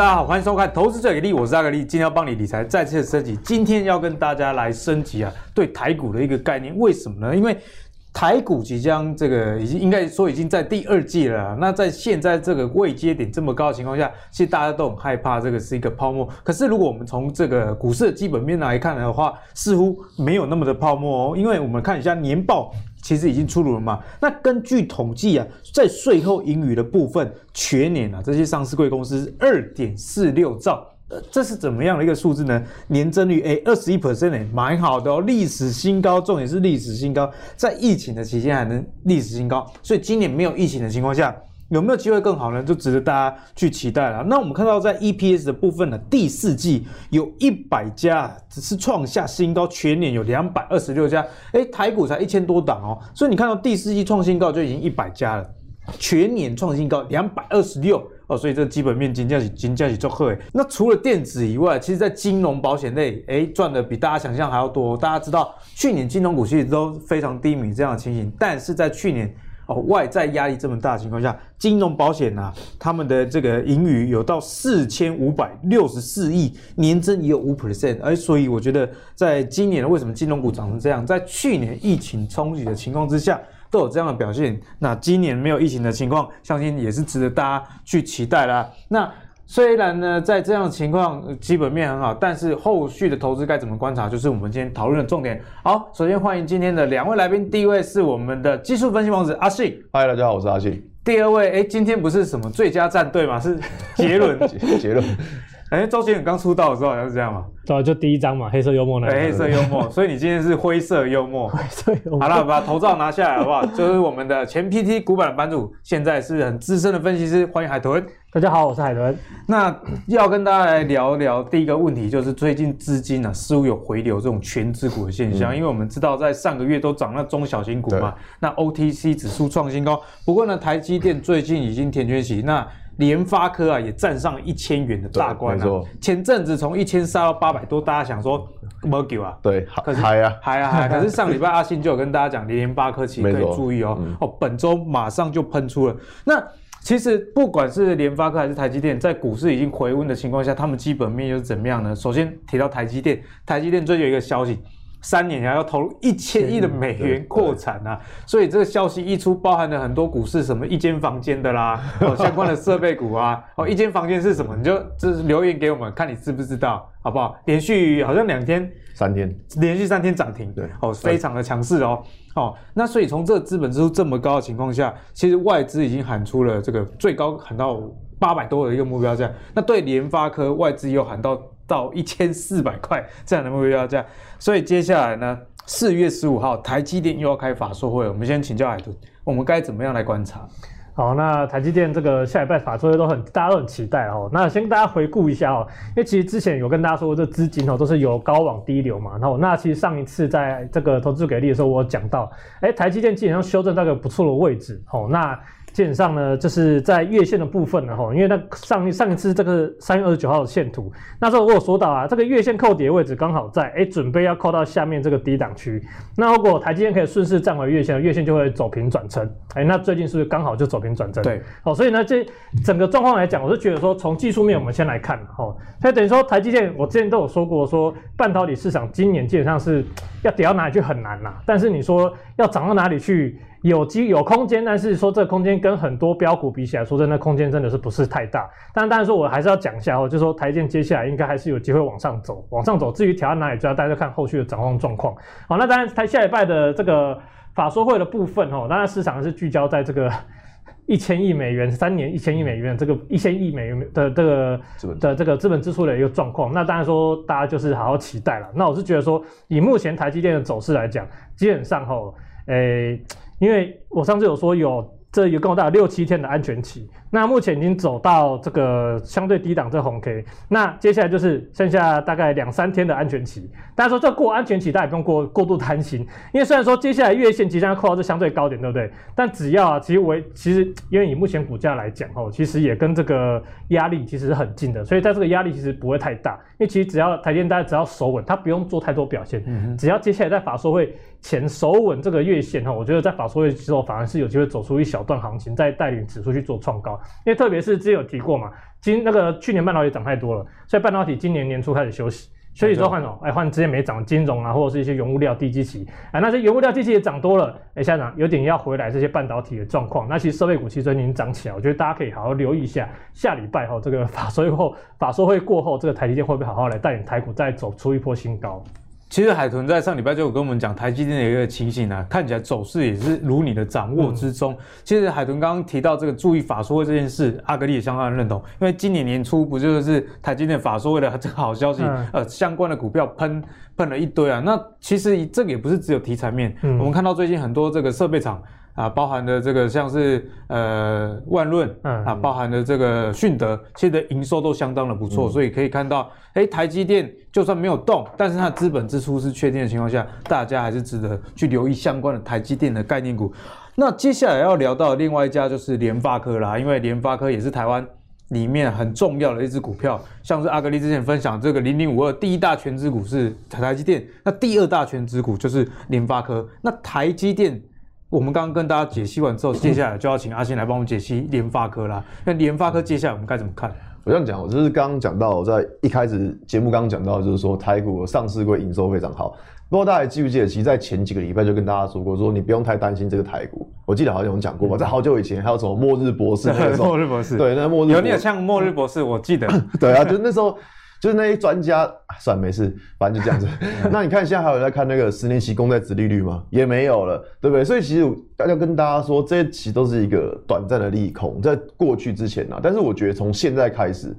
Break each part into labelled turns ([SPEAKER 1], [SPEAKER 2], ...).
[SPEAKER 1] 大家好，欢迎收看《投资最给力》，我是阿格力，今天要帮你理财再次升级。今天要跟大家来升级啊，对台股的一个概念，为什么呢？因为台股即将这个已经应该说已经在第二季了。那在现在这个位阶点这么高的情况下，其实大家都很害怕这个是一个泡沫。可是如果我们从这个股市的基本面来看的话，似乎没有那么的泡沫哦。因为我们看一下年报，其实已经出炉了嘛。那根据统计啊，在税后盈余的部分，全年啊这些上市贵公司二点四六兆。这是怎么样的一个数字呢？年增率诶，二十一 percent 诶，蛮好的哦，历史新高，重点是历史新高，在疫情的期间还能历史新高，所以今年没有疫情的情况下，有没有机会更好呢？就值得大家去期待了。那我们看到在 EPS 的部分呢，第四季有一百家只是创下新高，全年有两百二十六家，诶，台股才一千多档哦，所以你看到第四季创新高就已经一百家了，全年创新高两百二十六。哦，所以这基本面金价起金价起做好诶。那除了电子以外，其实在金融保险类，诶，赚的比大家想象还要多。大家知道，去年金融股其实都非常低迷这样的情形，但是在去年哦外在压力这么大的情况下，金融保险啊，他们的这个盈余有到四千五百六十四亿，年增也有五 percent。诶，所以我觉得，在今年为什么金融股涨成这样，在去年疫情冲击的情况之下。都有这样的表现，那今年没有疫情的情况，相信也是值得大家去期待啦。那虽然呢，在这样的情况，基本面很好，但是后续的投资该怎么观察，就是我们今天讨论的重点。好，首先欢迎今天的两位来宾，第一位是我们的技术分析王子阿信，
[SPEAKER 2] 嗨，大家好，我是阿信。
[SPEAKER 1] 第二位，哎，今天不是什么最佳战队吗？是杰伦，
[SPEAKER 2] 杰伦。
[SPEAKER 1] 哎，周杰伦刚出道的时候好像是这样嘛？
[SPEAKER 3] 对啊，就第一张嘛，黑色幽默那个。
[SPEAKER 1] 对，黑色幽默，所以你今天是灰色幽默。
[SPEAKER 3] 灰色幽默。
[SPEAKER 1] 好了，把头罩拿下来好不好？就是我们的前 PT 股板的版主，现在是很资深的分析师，欢迎海豚。
[SPEAKER 3] 大家好，我是海豚。
[SPEAKER 1] 那要跟大家来聊聊第一个问题，就是最近资金啊似乎有回流这种全资股的现象，嗯、因为我们知道在上个月都涨了中小型股嘛，那 OTC 指数创新高。不过呢，台积电最近已经填缺息，那。联发科啊，也站上一千元的大关了。前阵子从一千杀到八百多，大家想说没救啊？
[SPEAKER 2] 对，
[SPEAKER 1] 可是
[SPEAKER 2] 嗨啊，
[SPEAKER 1] 嗨啊嗨！可是上礼拜阿信就有跟大家讲，联发科其实可以注意哦。嗯、哦，本周马上就喷出了。那其实不管是联发科还是台积电，在股市已经回温的情况下，他们基本面又是怎么样呢？首先提到台积电，台积电最近有一个消息。三年还要投入一千亿的美元扩产啊，所以这个消息一出，包含了很多股市什么一间房间的啦，哦相关的设备股啊，哦一间房间是什么？你就就是留言给我们，看你知不知道，好不好？连续好像两天、
[SPEAKER 2] 三天，
[SPEAKER 1] 连续三天涨停，对，哦非常的强势哦，哦那所以从这个资本支出这么高的情况下，其实外资已经喊出了这个最高喊到八百多的一个目标价，那对联发科外资又喊到。到一千四百块这样的目标价，所以接下来呢，四月十五号台积电又要开法说会，我们先请教海豚，我们该怎么样来观察？
[SPEAKER 3] 好，那台积电这个下礼拜法说会都很，大家都很期待哦。那先跟大家回顾一下哦，因为其实之前有跟大家说过，这资金哦都是由高往低流嘛。然后那其实上一次在这个投资给力的时候，我讲到，哎，台积电基本上修正到一个不错的位置哦。那基本上呢，就是在月线的部分呢，哈，因为那上上一次这个三月二十九号的线图，那时候我有说到啊，这个月线扣底的位置刚好在，哎，准备要扣到下面这个低档区。那如果台积电可以顺势站回月线，月线就会走平转撑，哎，那最近是不是刚好就走平转撑？
[SPEAKER 1] 对，
[SPEAKER 3] 好，所以呢，这整个状况来讲，我是觉得说，从技术面我们先来看，哈，所以等于说台积电，我之前都有说过，说半导体市场今年基本上是要跌到哪里去很难呐，但是你说要涨到哪里去？有机有空间，但是说这个空间跟很多标股比起来，说真的，空间真的是不是太大。但当然说，我还是要讲一下哦，就是说台积电接下来应该还是有机会往上走，往上走。至于调到哪里，就要大家看后续的展望状况。好，那当然台下礼拜的这个法说会的部分哦，当然市场是聚焦在这个一千亿美元三年一千亿美元这个一千亿美元的这个的这个资本支出的一个状况。那当然说大家就是好好期待了。那我是觉得说，以目前台积电的走势来讲，基本上吼，诶、欸。因为我上次有说有。这有跟我大概六七天的安全期，那目前已经走到这个相对低档这红 K，那接下来就是剩下大概两三天的安全期。大家说这过安全期，大家也不用过过度担心，因为虽然说接下来月线即将要扣到这相对高点，对不对？但只要啊，其实我其实因为以目前股价来讲哦，其实也跟这个压力其实是很近的，所以在这个压力其实不会太大。因为其实只要台积电大家只要守稳，它不用做太多表现，嗯、哼只要接下来在法说会前守稳这个月线哈，我觉得在法说会之后反而是有机会走出一小。段行情，再带领指数去做创高。因为特别是之前有提过嘛，今那个去年半导体涨太多了，所以半导体今年年初开始休息。休息之后换什么？哎，换之前没涨金融啊，或者是一些原物料、低基期，哎，那些原物料、低基期也涨多了，哎，下涨有点要回来这些半导体的状况。那其实设备股其实已经涨起来，我觉得大家可以好好留意一下，下礼拜哈这个法说后，法说会过后，这个台积电会不会好好来带领台股再走出一波新高？
[SPEAKER 1] 其实海豚在上礼拜就有跟我们讲台积电的一个情形啊，看起来走势也是如你的掌握之中。嗯、其实海豚刚刚提到这个注意法说会这件事，阿格力也相当的认同，因为今年年初不就是台积电法说会的这个好消息，嗯、呃，相关的股票喷喷了一堆啊。那其实这个也不是只有题材面，嗯、我们看到最近很多这个设备厂。啊，包含的这个像是呃万润，嗯啊，包含的这个迅德，现在营收都相当的不错，嗯、所以可以看到，哎，台积电就算没有动，但是它资本支出是确定的情况下，大家还是值得去留意相关的台积电的概念股。那接下来要聊到另外一家就是联发科啦，因为联发科也是台湾里面很重要的一只股票，像是阿格力之前分享这个零零五二，第一大权值股是台积电，那第二大权值股就是联发科，那台积电。我们刚刚跟大家解析完之后，接下来就要请阿信来帮我们解析联发科啦。那联发科接下来我们该怎么看？
[SPEAKER 2] 我这样讲，我就是刚刚讲到，我在一开始节目刚刚讲到，就是说台股上市柜营收非常好。不知道大家还记不记得，其实在前几个礼拜就跟大家说过，说你不用太担心这个台股。我记得好像有讲过吧，在好久以前还有什么末日博士那时候，
[SPEAKER 1] 末日博士，
[SPEAKER 2] 对，那末日
[SPEAKER 1] 有点像末日博士，我记得，
[SPEAKER 2] 对啊，就那时候。就是那些专家，算了没事，反正就这样子。那你看现在还有人在看那个十年期公债殖利率吗？也没有了，对不对？所以其实大家跟大家说，这些其实都是一个短暂的利空，在过去之前啊。但是我觉得从现在开始。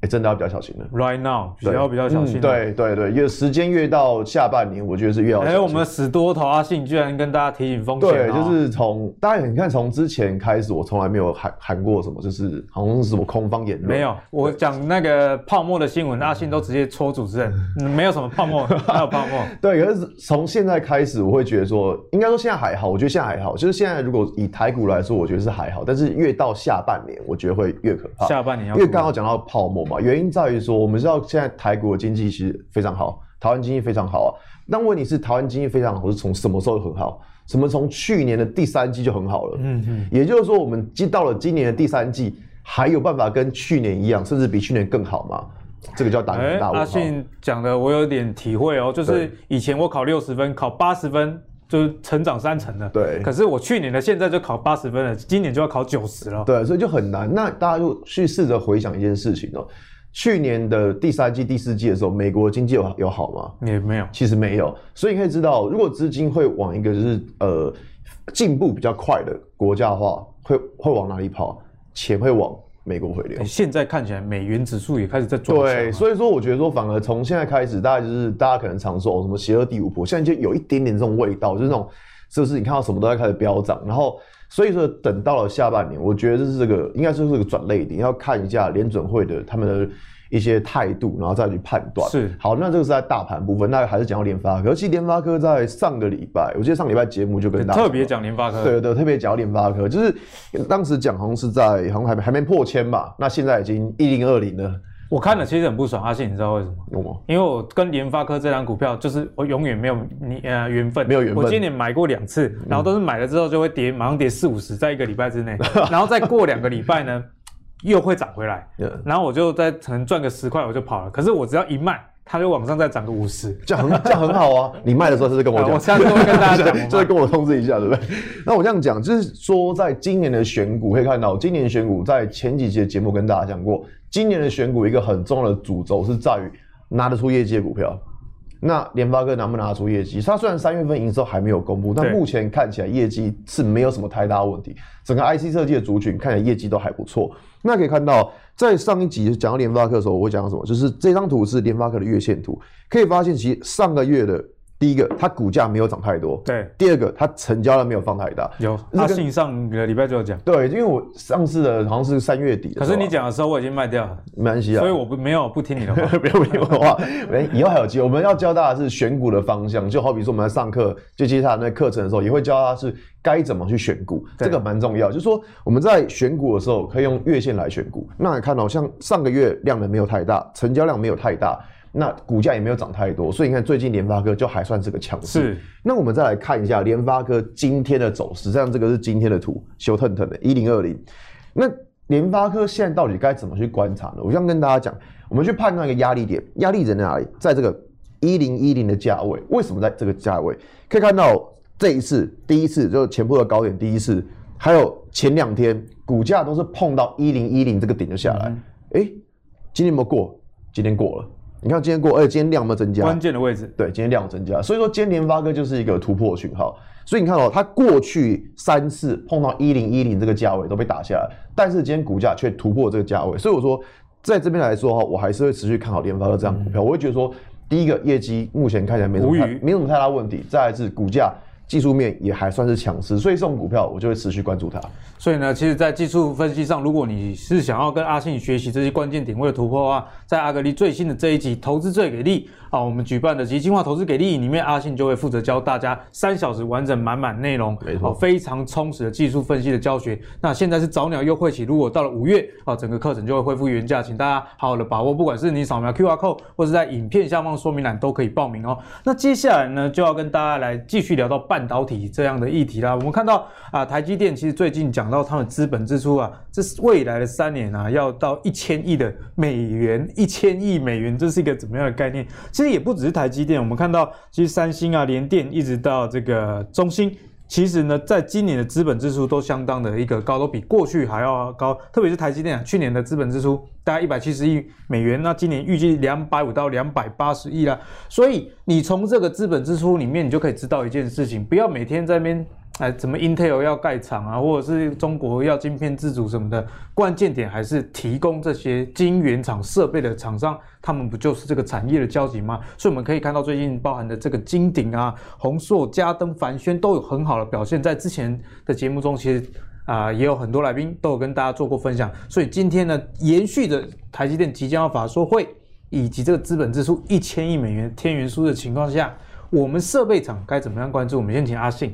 [SPEAKER 2] 哎，真的要比较小心了。
[SPEAKER 1] Right now，比较比较小心。
[SPEAKER 2] 对对对，越时间越到下半年，我觉得是越要小心。
[SPEAKER 1] 哎，我们死多头阿信居然跟大家提醒风险。
[SPEAKER 2] 对，就是从大家你看，从之前开始，我从来没有喊喊过什么，就是好像是什么空方言论。
[SPEAKER 1] 没有，我讲那个泡沫的新闻，阿信都直接戳主持人，没有什么泡沫，没有泡沫。
[SPEAKER 2] 对，可是从现在开始，我会觉得说，应该说现在还好，我觉得现在还好。就是现在如果以台股来说，我觉得是还好，但是越到下半年，我觉得会越可怕。
[SPEAKER 1] 下半年要，
[SPEAKER 2] 因为刚好讲到泡沫。原因在于说，我们知道现在台股的经济其实非常好，台湾经济非常好啊。但问题是，台湾经济非常好是从什么时候很好？什么从去年的第三季就很好了？嗯嗯。也就是说，我们进到了今年的第三季，还有办法跟去年一样，甚至比去年更好吗？这个叫打很大问号。
[SPEAKER 1] 阿信讲的我有点体会哦，就是以前我考六十分，考八十分。就是成长三成的，
[SPEAKER 2] 对。
[SPEAKER 1] 可是我去年的现在就考八十分了，今年就要考九十了，
[SPEAKER 2] 对，所以就很难。那大家就去试着回想一件事情哦，去年的第三季、第四季的时候，美国经济有有好吗？
[SPEAKER 1] 也没有，
[SPEAKER 2] 其实没有。所以你可以知道，如果资金会往一个就是呃进步比较快的国家的话，会会往哪里跑？钱会往。美国回流，
[SPEAKER 1] 现在看起来美元指数也开始在转。
[SPEAKER 2] 对，所以说我觉得说，反而从现在开始，大概就是大家可能常说哦，什么邪恶第五波，现在就有一点点这种味道，就是那种是不是？你看到什么都在开始飙涨，然后所以说等到了下半年，我觉得这是这个应该是这个转类点，要看一下联准会的他们的。一些态度，然后再去判断。
[SPEAKER 1] 是
[SPEAKER 2] 好，那这个是在大盘部分，那还是讲到联发科。其实联发科在上个礼拜，我记得上礼拜节目就跟大家
[SPEAKER 1] 特别讲联发科，
[SPEAKER 2] 对对，特别讲到联发科，就是当时讲好像是在好像还没还没破千吧，那现在已经一零二零了。
[SPEAKER 1] 我看了其实很不爽，阿信，你知道为什么？嗯、因为我跟联发科这张股票就是我永远没有你呃缘分，
[SPEAKER 2] 没有缘分。
[SPEAKER 1] 我今年买过两次，然后都是买了之后就会跌，马上跌四五十，在一个礼拜之内，然后再过两个礼拜呢。又会涨回来.然后我就再可能赚个十块我就跑了。可是我只要一卖，它就往上再涨个五十，
[SPEAKER 2] 这样很这样很好啊！你卖的时候是跟我讲，
[SPEAKER 1] 我下次会跟大家讲，
[SPEAKER 2] 就会跟我通知一下，对不对？那我这样讲，就是说，在今年的选股可以看到，今年选股在前几期的节目跟大家讲过，今年的选股一个很重要的主轴是在于拿得出业绩的股票。那联发科拿不拿得出业绩？它虽然三月份营收还没有公布，但目前看起来业绩是没有什么太大问题。整个 IC 设计的族群看起来业绩都还不错。那可以看到，在上一集讲到联发科的时候，我会讲到什么？就是这张图是联发科的月线图，可以发现其实上个月的。第一个，它股价没有涨太多。
[SPEAKER 1] 对。
[SPEAKER 2] 第二个，它成交量没有放太大。
[SPEAKER 1] 有。阿信上个礼拜就有讲。
[SPEAKER 2] 对，因为我上次的好像是三月底。
[SPEAKER 1] 可是你讲的时候我已经卖掉了。
[SPEAKER 2] 没关系啊。
[SPEAKER 1] 所以我不没有不听你的话，
[SPEAKER 2] 不用听我的话。哎，以后还有机会。我们要教大家是选股的方向，就好比说我们在上课就接下来那课程的时候，也会教大家是该怎么去选股，对这个蛮重要。就是说我们在选股的时候可以用月线来选股。那你看到像上个月量能没有太大，成交量没有太大。那股价也没有涨太多，所以你看最近联发科就还算是个强势。
[SPEAKER 1] 是，
[SPEAKER 2] 那我们再来看一下联发科今天的走势，上这个是今天的图，修腾腾的一零二零。那联发科现在到底该怎么去观察呢？我想跟大家讲，我们去判断一个压力点，压力在哪里？在这个一零一零的价位。为什么在这个价位？可以看到这一次，第一次就是前波的高点，第一次，还有前两天股价都是碰到一零一零这个点就下来。哎、嗯，今天有没有过？今天过了。你看今天过，而且今天量有没有增加？
[SPEAKER 1] 关键的位置。
[SPEAKER 2] 对，今天量有增加，所以说今天联发科就是一个突破讯号。所以你看哦，它过去三次碰到一零一零这个价位都被打下来，但是今天股价却突破这个价位。所以我说，在这边来说哈，我还是会持续看好联发科这样股票。我会觉得说，第一个业绩目前看起来没什么太没什么太大问题，再来是股价。技术面也还算是强势，所以这种股票我就会持续关注它。
[SPEAKER 1] 所以呢，其实，在技术分析上，如果你是想要跟阿信学习这些关键点位的突破的话，在阿格力最新的这一集《投资最给力》啊，我们举办的极精华投资给力里面，阿信就会负责教大家三小时完整满满内容，没错，非常充实的技术分析的教学。那现在是早鸟优惠期，如果到了五月啊，整个课程就会恢复原价，请大家好好的把握。不管是你扫描 QR code，或是在影片下方说明栏都可以报名哦。那接下来呢，就要跟大家来继续聊到半半导体这样的议题啦，我们看到啊，台积电其实最近讲到他们资本支出啊，这是未来的三年啊，要到一千亿的美元，一千亿美元，这是一个怎么样的概念？其实也不只是台积电，我们看到其实三星啊、联电一直到这个中兴。其实呢，在今年的资本支出都相当的一个高，都比过去还要高。特别是台积电啊，去年的资本支出大概一百七十亿美元，那今年预计两百五到两百八十亿啦。所以你从这个资本支出里面，你就可以知道一件事情：不要每天在那边。哎，怎么 Intel 要盖厂啊，或者是中国要晶片自主什么的？关键点还是提供这些晶圆厂设备的厂商，他们不就是这个产业的交集吗？所以我们可以看到，最近包含的这个金鼎啊、宏硕、嘉登、凡轩都有很好的表现。在之前的节目中，其实啊、也有很多来宾都有跟大家做过分享。所以今天呢，延续着台积电即将要法说会，以及这个资本支出一千亿美元天元书的情况下，我们设备厂该怎么样关注？我们先请阿信。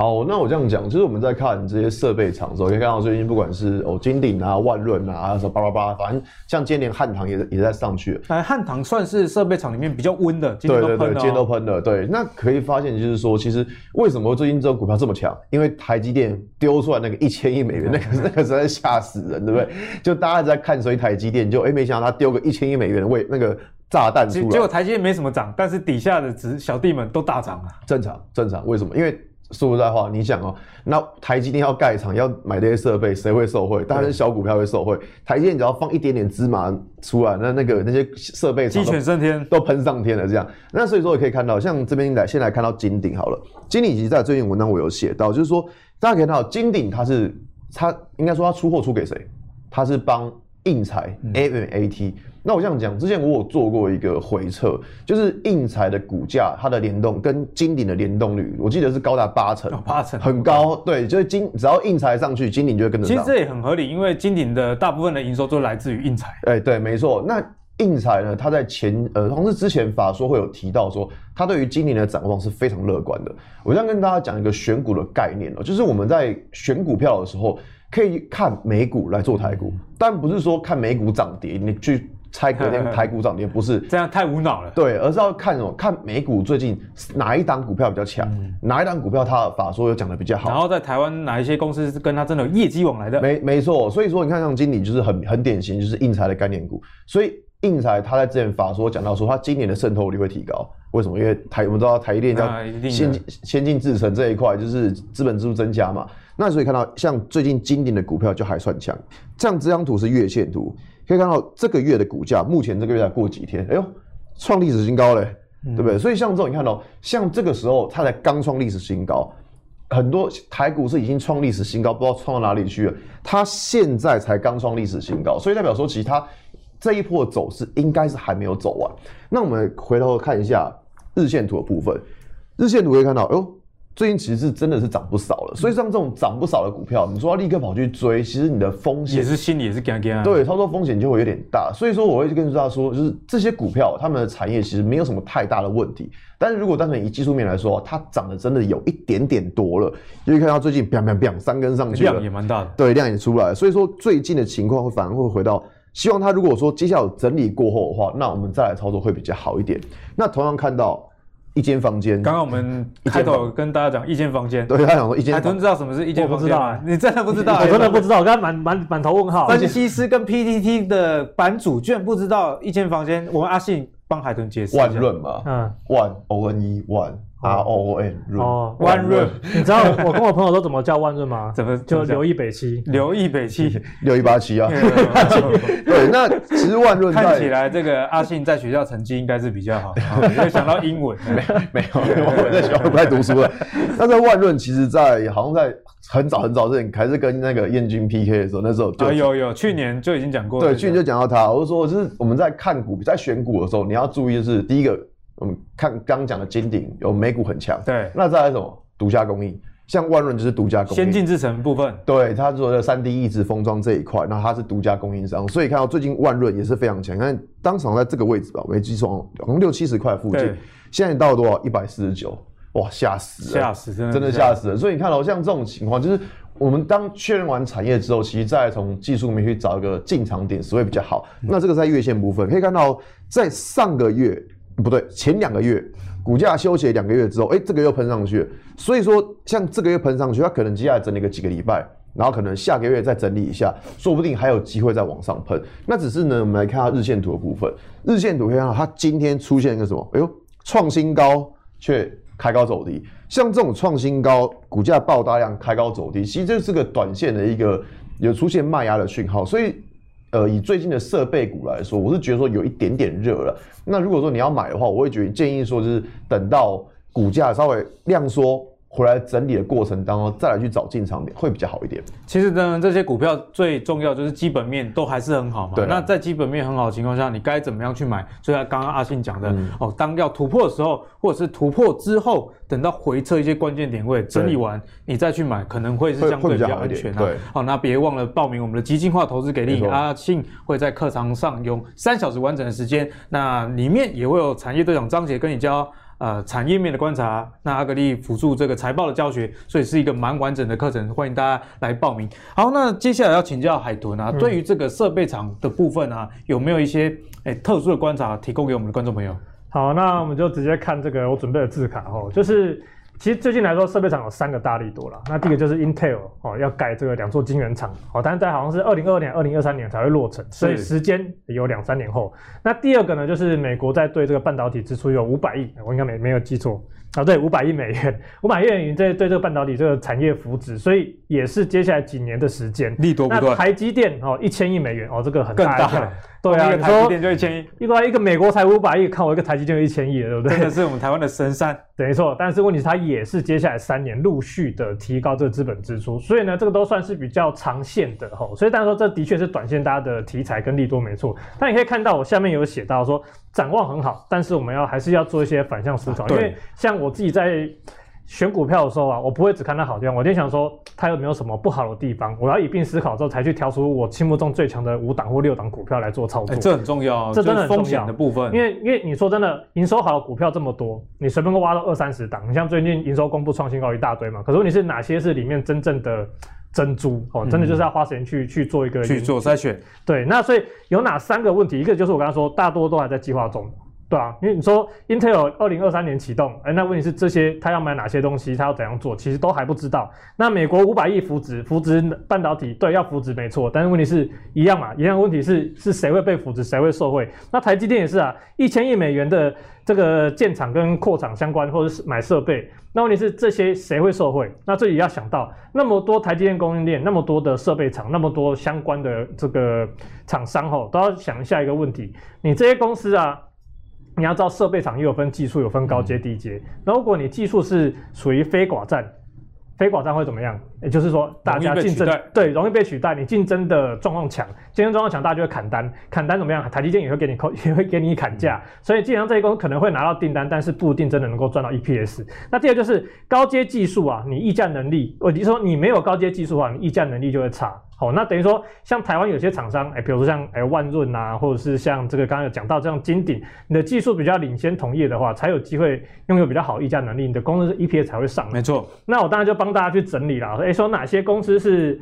[SPEAKER 2] 好，那我这样讲，就是我们在看这些设备厂的时候，可以看到最近不管是哦金鼎啊、万润啊，什么巴拉巴拉，反正像今年汉唐也也在上去了。
[SPEAKER 1] 哎，汉唐算是设备厂里面比较温的，今天都喷了、哦、
[SPEAKER 2] 对对对，今天都喷了。对，那可以发现就是说，其实为什么最近这个股票这么强？因为台积电丢出来那个一千亿美元，那个那个实在吓死人，对不对？就大家在看谁台积电，就哎、欸、没想到他丢个一千亿美元的位那个炸弹出来，
[SPEAKER 1] 结果台积电没什么涨，但是底下的子小弟们都大涨啊。
[SPEAKER 2] 正常正常，为什么？因为说实在话，你想哦，那台积电要盖厂，要买这些设备，谁会受惠？当然是小股票会受惠。台积电只要放一点点芝麻出来，那那个那些设备
[SPEAKER 1] 鸡犬升天，
[SPEAKER 2] 都喷上天了。这样，那所以说也可以看到，像这边来先来看到金鼎好了。金鼎其实在最近文章我有写到，就是说大家可以看到金鼎它是它应该说它出货出给谁？它是帮应材 AMAT。那我这样讲，之前我有做过一个回测，就是应材的股价它的联动跟金鼎的联动率，我记得是高达八成，
[SPEAKER 1] 八成
[SPEAKER 2] 很高。对，就是金只要应材上去，金鼎就会跟着上。
[SPEAKER 1] 其实这也很合理，因为金鼎的大部分的营收都来自于应材。
[SPEAKER 2] 哎，对，没错。那应材呢，它在前呃，同时之前法说会有提到说，它对于今年的展望是非常乐观的。我想跟大家讲一个选股的概念哦，就是我们在选股票的时候，可以看美股来做台股，但不是说看美股涨跌，你去。猜隔天台股涨跌不是
[SPEAKER 1] 这样太无脑了，
[SPEAKER 2] 对，而是要看什么？看美股最近哪一档股票比较强，嗯、哪一档股票它的法说有讲的比较好，
[SPEAKER 1] 然后在台湾哪一些公司是跟它真的有业绩往来的？
[SPEAKER 2] 没没错，所以说你看像金鼎就是很很典型，就是硬材的概念股，所以硬材它在之前法说讲到说它今年的渗透率会提高，为什么？因为台我们知道台积电要先进先进制程这一块就是资本支出增加嘛，那所以看到像最近金鼎的股票就还算强，这样这张图是月线图。可以看到这个月的股价，目前这个月才过几天，哎呦，创历史新高嘞，对不对？所以像这种你看到，像这个时候它才刚创历史新高，很多台股是已经创历史新高，不知道创到哪里去了。它现在才刚创历史新高，所以代表说其实它这一波走势应该是还没有走完。那我们回头看一下日线图的部分，日线图可以看到，哎呦。最近其实是真的是涨不少了，所以像这种涨不少的股票，你说要立刻跑去追，其实你的风险
[SPEAKER 1] 也是心里也是惊惊啊。
[SPEAKER 2] 对，操作风险就会有点大，所以说我会跟大家说，就是这些股票他们的产业其实没有什么太大的问题，但是如果单纯以技术面来说，它涨得真的有一点点多了，因为看到最近 biang biang biang 三根上去了，
[SPEAKER 1] 量也蛮大的，
[SPEAKER 2] 对，量也出来了，所以说最近的情况会反而会回到希望它如果说接下来有整理过后的话，那我们再来操作会比较好一点。那同样看到。一间房间，
[SPEAKER 1] 刚刚我们开头跟大家讲一间房间，
[SPEAKER 2] 对，他讲说一间。
[SPEAKER 1] 海豚知道什么是一间房间？
[SPEAKER 3] 我不知道，
[SPEAKER 1] 你真的不知道？
[SPEAKER 3] 我真的不知道，我刚才满满满头问号。
[SPEAKER 1] 分析师跟 PTT 的版主居然不知道一间房间，我们阿信帮海豚解释。
[SPEAKER 2] 万润嘛，嗯，万 O N E 万。R O O N 润
[SPEAKER 1] 哦，万润，
[SPEAKER 3] 你知道我跟我朋友都怎么叫万润吗？
[SPEAKER 1] 怎么
[SPEAKER 3] 就刘一北七，
[SPEAKER 1] 刘一北七，
[SPEAKER 2] 六一八七啊？对，那其实万润
[SPEAKER 1] 看起来这个阿信在学校成绩应该是比较好，没有想到英文，
[SPEAKER 2] 没没有，我在学校不太读书了。但是万润其实，在好像在很早很早之前，还是跟那个燕军 PK 的时候，那时候就
[SPEAKER 1] 有有，去年就已经讲过，
[SPEAKER 2] 对，去年就讲到他。我就说，就是我们在看股，在选股的时候，你要注意的是第一个。我们看刚讲的金鼎有美股很强，
[SPEAKER 1] 对，
[SPEAKER 2] 那再来什么独家工艺，像万润就是独家工艺，
[SPEAKER 1] 先进制程部分，
[SPEAKER 2] 对，它做的三 D 抑制封装这一块，那它是独家供应商，所以看到最近万润也是非常强，看当场在这个位置吧，我没记错，好像六七十块附近，对现在到了多少？一百四十九，哇，吓死了，
[SPEAKER 1] 吓死，真的
[SPEAKER 2] 真的吓死了。所以你看到像这种情况，就是我们当确认完产业之后，其实再从技术面去找一个进场点，所以比较好。嗯、那这个在月线部分可以看到，在上个月。不对，前两个月股价休息两个月之后，哎，这个又喷上去了。所以说，像这个月喷上去，它可能接下来整理个几个礼拜，然后可能下个月再整理一下，说不定还有机会再往上喷。那只是呢，我们来看下日线图的部分。日线图可以看到，它今天出现一个什么？哎呦，创新高却开高走低。像这种创新高，股价爆大量开高走低，其实这是个短线的一个有出现卖压的讯号。所以。呃，以最近的设备股来说，我是觉得说有一点点热了。那如果说你要买的话，我会觉得建议说，就是等到股价稍微量缩。回来整理的过程当中，再来去找进场点会比较好一点。
[SPEAKER 1] 其实呢，这些股票最重要就是基本面都还是很好嘛。对。那在基本面很好的情况下，你该怎么样去买？就像刚刚阿信讲的、嗯、哦，当要突破的时候，或者是突破之后，等到回撤一些关键点位整理完，你再去买，可能会是相对比较安全、啊。对。好，那别忘了报名我们的基金化投资给力，阿信会在课堂上用三小时完整的时间，那里面也会有产业队长张杰跟你教。呃，产业面的观察，那阿格力辅助这个财报的教学，所以是一个蛮完整的课程，欢迎大家来报名。好，那接下来要请教海豚啊，嗯、对于这个设备厂的部分啊，有没有一些诶、欸、特殊的观察提供给我们的观众朋友？
[SPEAKER 3] 好，那我们就直接看这个我准备的字卡哦，就是。其实最近来说，设备厂有三个大力多了。那第一个就是 Intel 哦，要盖这个两座晶圆厂，哦，但是在好像是二零二二年、二零二三年才会落成，所以时间有两三年后。那第二个呢，就是美国在对这个半导体支出有五百亿，我应该没没有记错。啊，对，五百亿美元，五百亿美元在对这个半导体这个产业扶植，所以也是接下来几年的时间。
[SPEAKER 1] 利多不断。
[SPEAKER 3] 那台积电哦，一千亿美元哦，这个很大。
[SPEAKER 1] 更大。
[SPEAKER 3] 对啊，
[SPEAKER 1] 一个台积电就一千亿，
[SPEAKER 3] 一个一个美国才五百亿，看我一个台积电就一千亿了，对不对？
[SPEAKER 1] 这个是我们台湾的神山。
[SPEAKER 3] 没错，但是问题是它也是接下来三年陆续的提高这个资本支出，所以呢，这个都算是比较长线的吼。所以当然说这的确是短线大家的题材跟利多没错。但你可以看到我下面有写到说。展望很好，但是我们要还是要做一些反向思考，啊、因为像我自己在选股票的时候啊，我不会只看它好地方，我就想说它有没有什么不好的地方，我要一并思考之后才去挑出我心目中最强的五档或六档股票来做操作。
[SPEAKER 1] 欸、这很重要，
[SPEAKER 3] 这真的很重要
[SPEAKER 1] 的部分。
[SPEAKER 3] 因为因为你说真的，营收好的股票这么多，你随便都挖到二三十档，你像最近营收公布创新高一大堆嘛，可是问题是哪些是里面真正的？珍珠哦，真的就是要花时间去、嗯、去做一个
[SPEAKER 1] 去做筛选。
[SPEAKER 3] 对，那所以有哪三个问题？一个就是我刚刚说，大多都还在计划中，对啊，因为你说 Intel 二零二三年启动，哎、那问题是这些他要买哪些东西，他要怎样做，其实都还不知道。那美国五百亿扶植扶植半导体，对，要扶植没错，但是问题是一样嘛，一样问题是是谁会被扶植，谁会受惠？那台积电也是啊，一千亿美元的。这个建厂跟扩厂相关，或者是买设备，那问题是这些谁会受惠？那这里要想到那么多台积电供应链，那么多的设备厂，那么多相关的这个厂商吼，都要想一下一个问题：你这些公司啊，你要知道设备厂又有分技术，有分高阶、低阶。那如果你技术是属于非寡占。非寡占会怎么样？也就是说，大家竞争对容易被取代，你竞争的状况强，竞争状况强，大家就会砍单，砍单怎么样？台积电也会给你扣，也会给你砍价，所以基本上这一公司可能会拿到订单，但是不一定真的能够赚到 EPS。那第二就是高阶技术啊，你议价能力，我就说你没有高阶技术啊，你议价能力就会差。好，那等于说，像台湾有些厂商，哎，比如说像哎万润啊，或者是像这个刚刚有讲到这样金鼎，你的技术比较领先同业的话，才有机会拥有比较好议价能力，你的公司 EPS 才会上。
[SPEAKER 1] 没错。
[SPEAKER 3] 那我当然就帮大家去整理了，哎，说哪些公司是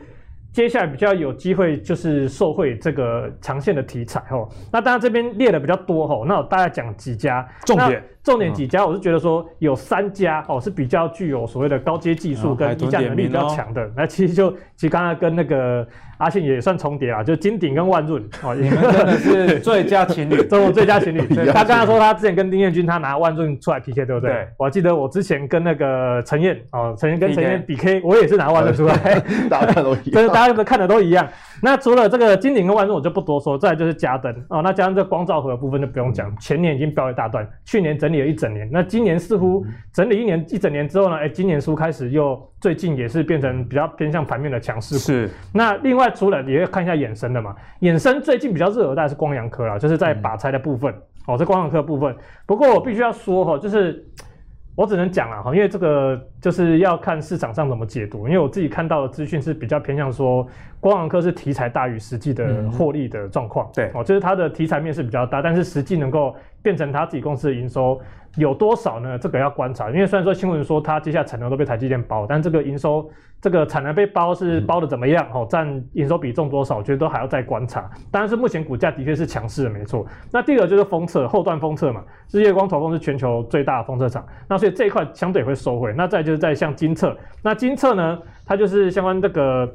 [SPEAKER 3] 接下来比较有机会就是受惠这个长线的题材哦。那当然这边列的比较多哦，那我大概讲几家
[SPEAKER 1] 重点。
[SPEAKER 3] 重点几家，我是觉得说有三家哦是比较具有所谓的高阶技术跟议价能力比较强的。那其实就其实刚才跟那个阿信也算重叠啊，就金鼎跟万润 哦，
[SPEAKER 1] 你们真的是最佳情侣，
[SPEAKER 3] 中国最佳情侣。他刚才说他之前跟丁彦军他拿万润出来 PK，对不对？对。我还记得我之前跟那个陈燕哦，陈燕跟陈燕比 K，我也是拿万润出来，
[SPEAKER 2] 大家看都一样，
[SPEAKER 3] 就是大家都看的都一样。那除了这个金鼎跟万润，我就不多说。再来就是嘉登哦，那加上这光照盒的部分就不用讲，前年已经飙一大段，去年整理了一整年，那今年似乎整理一年一整年之后呢，哎，今年初开始又最近也是变成比较偏向盘面的强势股。
[SPEAKER 1] 是。
[SPEAKER 3] 那另外除了也会看一下衍生的嘛，衍生最近比较热的大概是光阳科啦，就是在靶材的部分、嗯、哦，这光阳科的部分。不过我必须要说哈，就是我只能讲了哈，因为这个就是要看市场上怎么解读，因为我自己看到的资讯是比较偏向说光阳科是题材大于实际的获利的状况。对、嗯，哦，就是它的题材面是比较大，但是实际能够变成它自己公司的营收。有多少呢？这个要观察，因为虽然说新闻说它接下来产能都被台积电包，但这个营收，这个产能被包是包的怎么样？哦，占营收比重多少？我觉得都还要再观察。当然是目前股价的确是强势的，没错。那第二个就是封测，后段封测嘛，日月光投控是全球最大的封测厂，那所以这一块相对会收回。那再就是在像金测，那金测呢，它就是相关这个。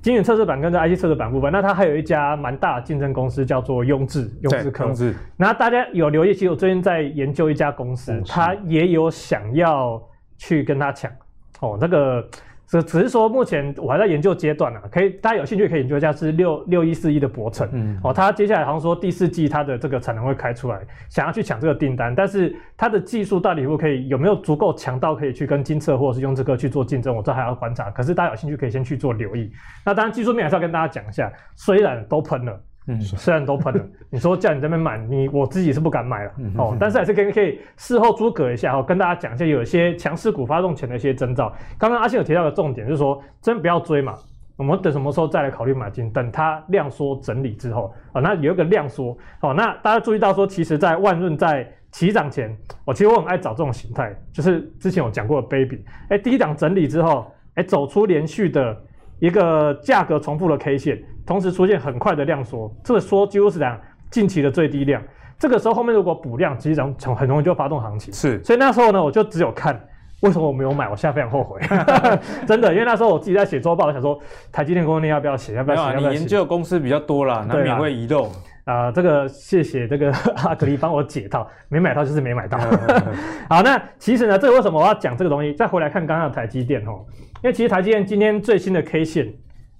[SPEAKER 3] 晶圆测试板跟这 IC 测试板部分，那它还有一家蛮大的竞争公司叫做雍智，雍智科。雍智。那大家有留意，其实我最近在研究一家公司，它也有想要去跟它抢。哦，这个。只只是说，目前我还在研究阶段呢，可以大家有兴趣可以研究一下，是六六一四一的博成，嗯，哦，他接下来好像说第四季它的这个产能会开出来，想要去抢这个订单，但是它的技术到底会可以有没有足够强到可以去跟金策或者是用这个去做竞争，我这还要观察。可是大家有兴趣可以先去做留意。那当然技术面还是要跟大家讲一下，虽然都喷了。嗯，虽然都喷了，你说叫你这边买，你我自己是不敢买了哦。但是还是可以可以事后诸葛一下哦，跟大家讲一下有一些强势股发动前的一些征兆。刚刚阿信有提到的重点就是说，真不要追嘛，我们等什么时候再来考虑买进？等它量缩整理之后啊，那有一个量缩哦。那大家注意到说，其实，在万润在起涨前，我其实我很爱找这种形态，就是之前有讲过的 baby，哎，低档整理之后，哎，走出连续的一个价格重复的 K 线。同时出现很快的量缩，这个缩几乎是讲近期的最低量。这个时候后面如果补量，其实很很容易就发动行情。是，所以那时候呢，我就只有看为什么我没有买，我现在非常后悔，真的，因为那时候我自己在写周报，我想说台积电供应链要不要写，要不要写？
[SPEAKER 1] 你研究公司比较多啦，难免会移动。
[SPEAKER 3] 啊、呃，这个谢谢这个阿格力帮我解套，没买到就是没买到。好，那其实呢，这个为什么我要讲这个东西？再回来看刚刚的台积电哦，因为其实台积电今天最新的 K 线。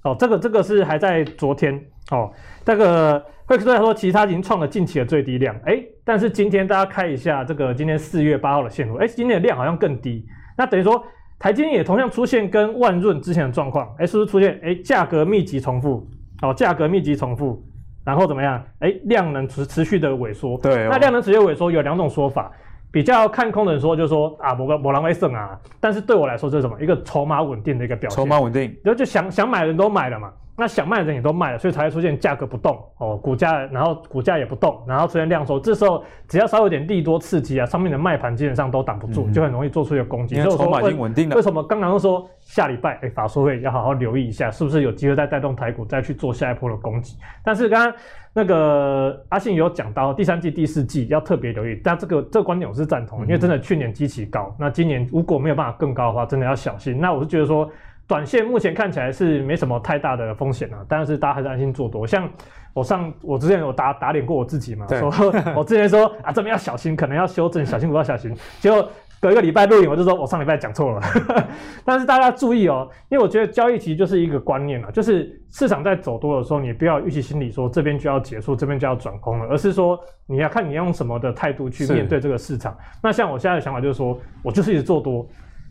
[SPEAKER 3] 哦，这个这个是还在昨天哦，这个会出来说，其实它已经创了近期的最低量，哎，但是今天大家看一下这个今天四月八号的线图，哎，今天的量好像更低，那等于说台积电也同样出现跟万润之前的状况，哎，是不是出现哎价格密集重复？哦，价格密集重复，然后怎么样？哎，量能持持续的萎缩，对、哦，那量能持续萎缩有两种说法。比较看空的人说，就是说啊，某个某狼威胜啊，但是对我来说，这是什么？一个筹码稳定的一个表现。筹码稳定，然后就想想买的人都买了嘛。那想卖的人也都卖了，所以才会出现价格不动哦，股价然后股价也不动，然后出现量缩。这时候只要稍微有点利多刺激啊，上面的卖盘基本上都挡不住，嗯、就很容易做出一个攻击。因为筹码已经稳定了。为什么刚刚说下礼拜哎，法说会要好好留意一下，是不是有机会再带动台股再去做下一波的攻击？但是刚刚那个阿信有讲到第三季、第四季要特别留意，但这个这个观点我是赞同，因为真的去年基期高，那今年如果没有办法更高的话，真的要小心。那我是觉得说。短线目前看起来是没什么太大的风险啊，但是大家还是安心做多。像我上我之前有打打脸过我自己嘛，说 我之前说啊这边要小心，可能要修正，小心不要小心。结果隔一个礼拜录影，我就说我上礼拜讲错了。但是大家注意哦，因为我觉得交易其实就是一个观念啊，就是市场在走多的时候，你不要预期心理说这边就要结束，这边就要转空了，而是说你要看你要用什么的态度去面对这个市场。那像我现在的想法就是说，我就是一直做多，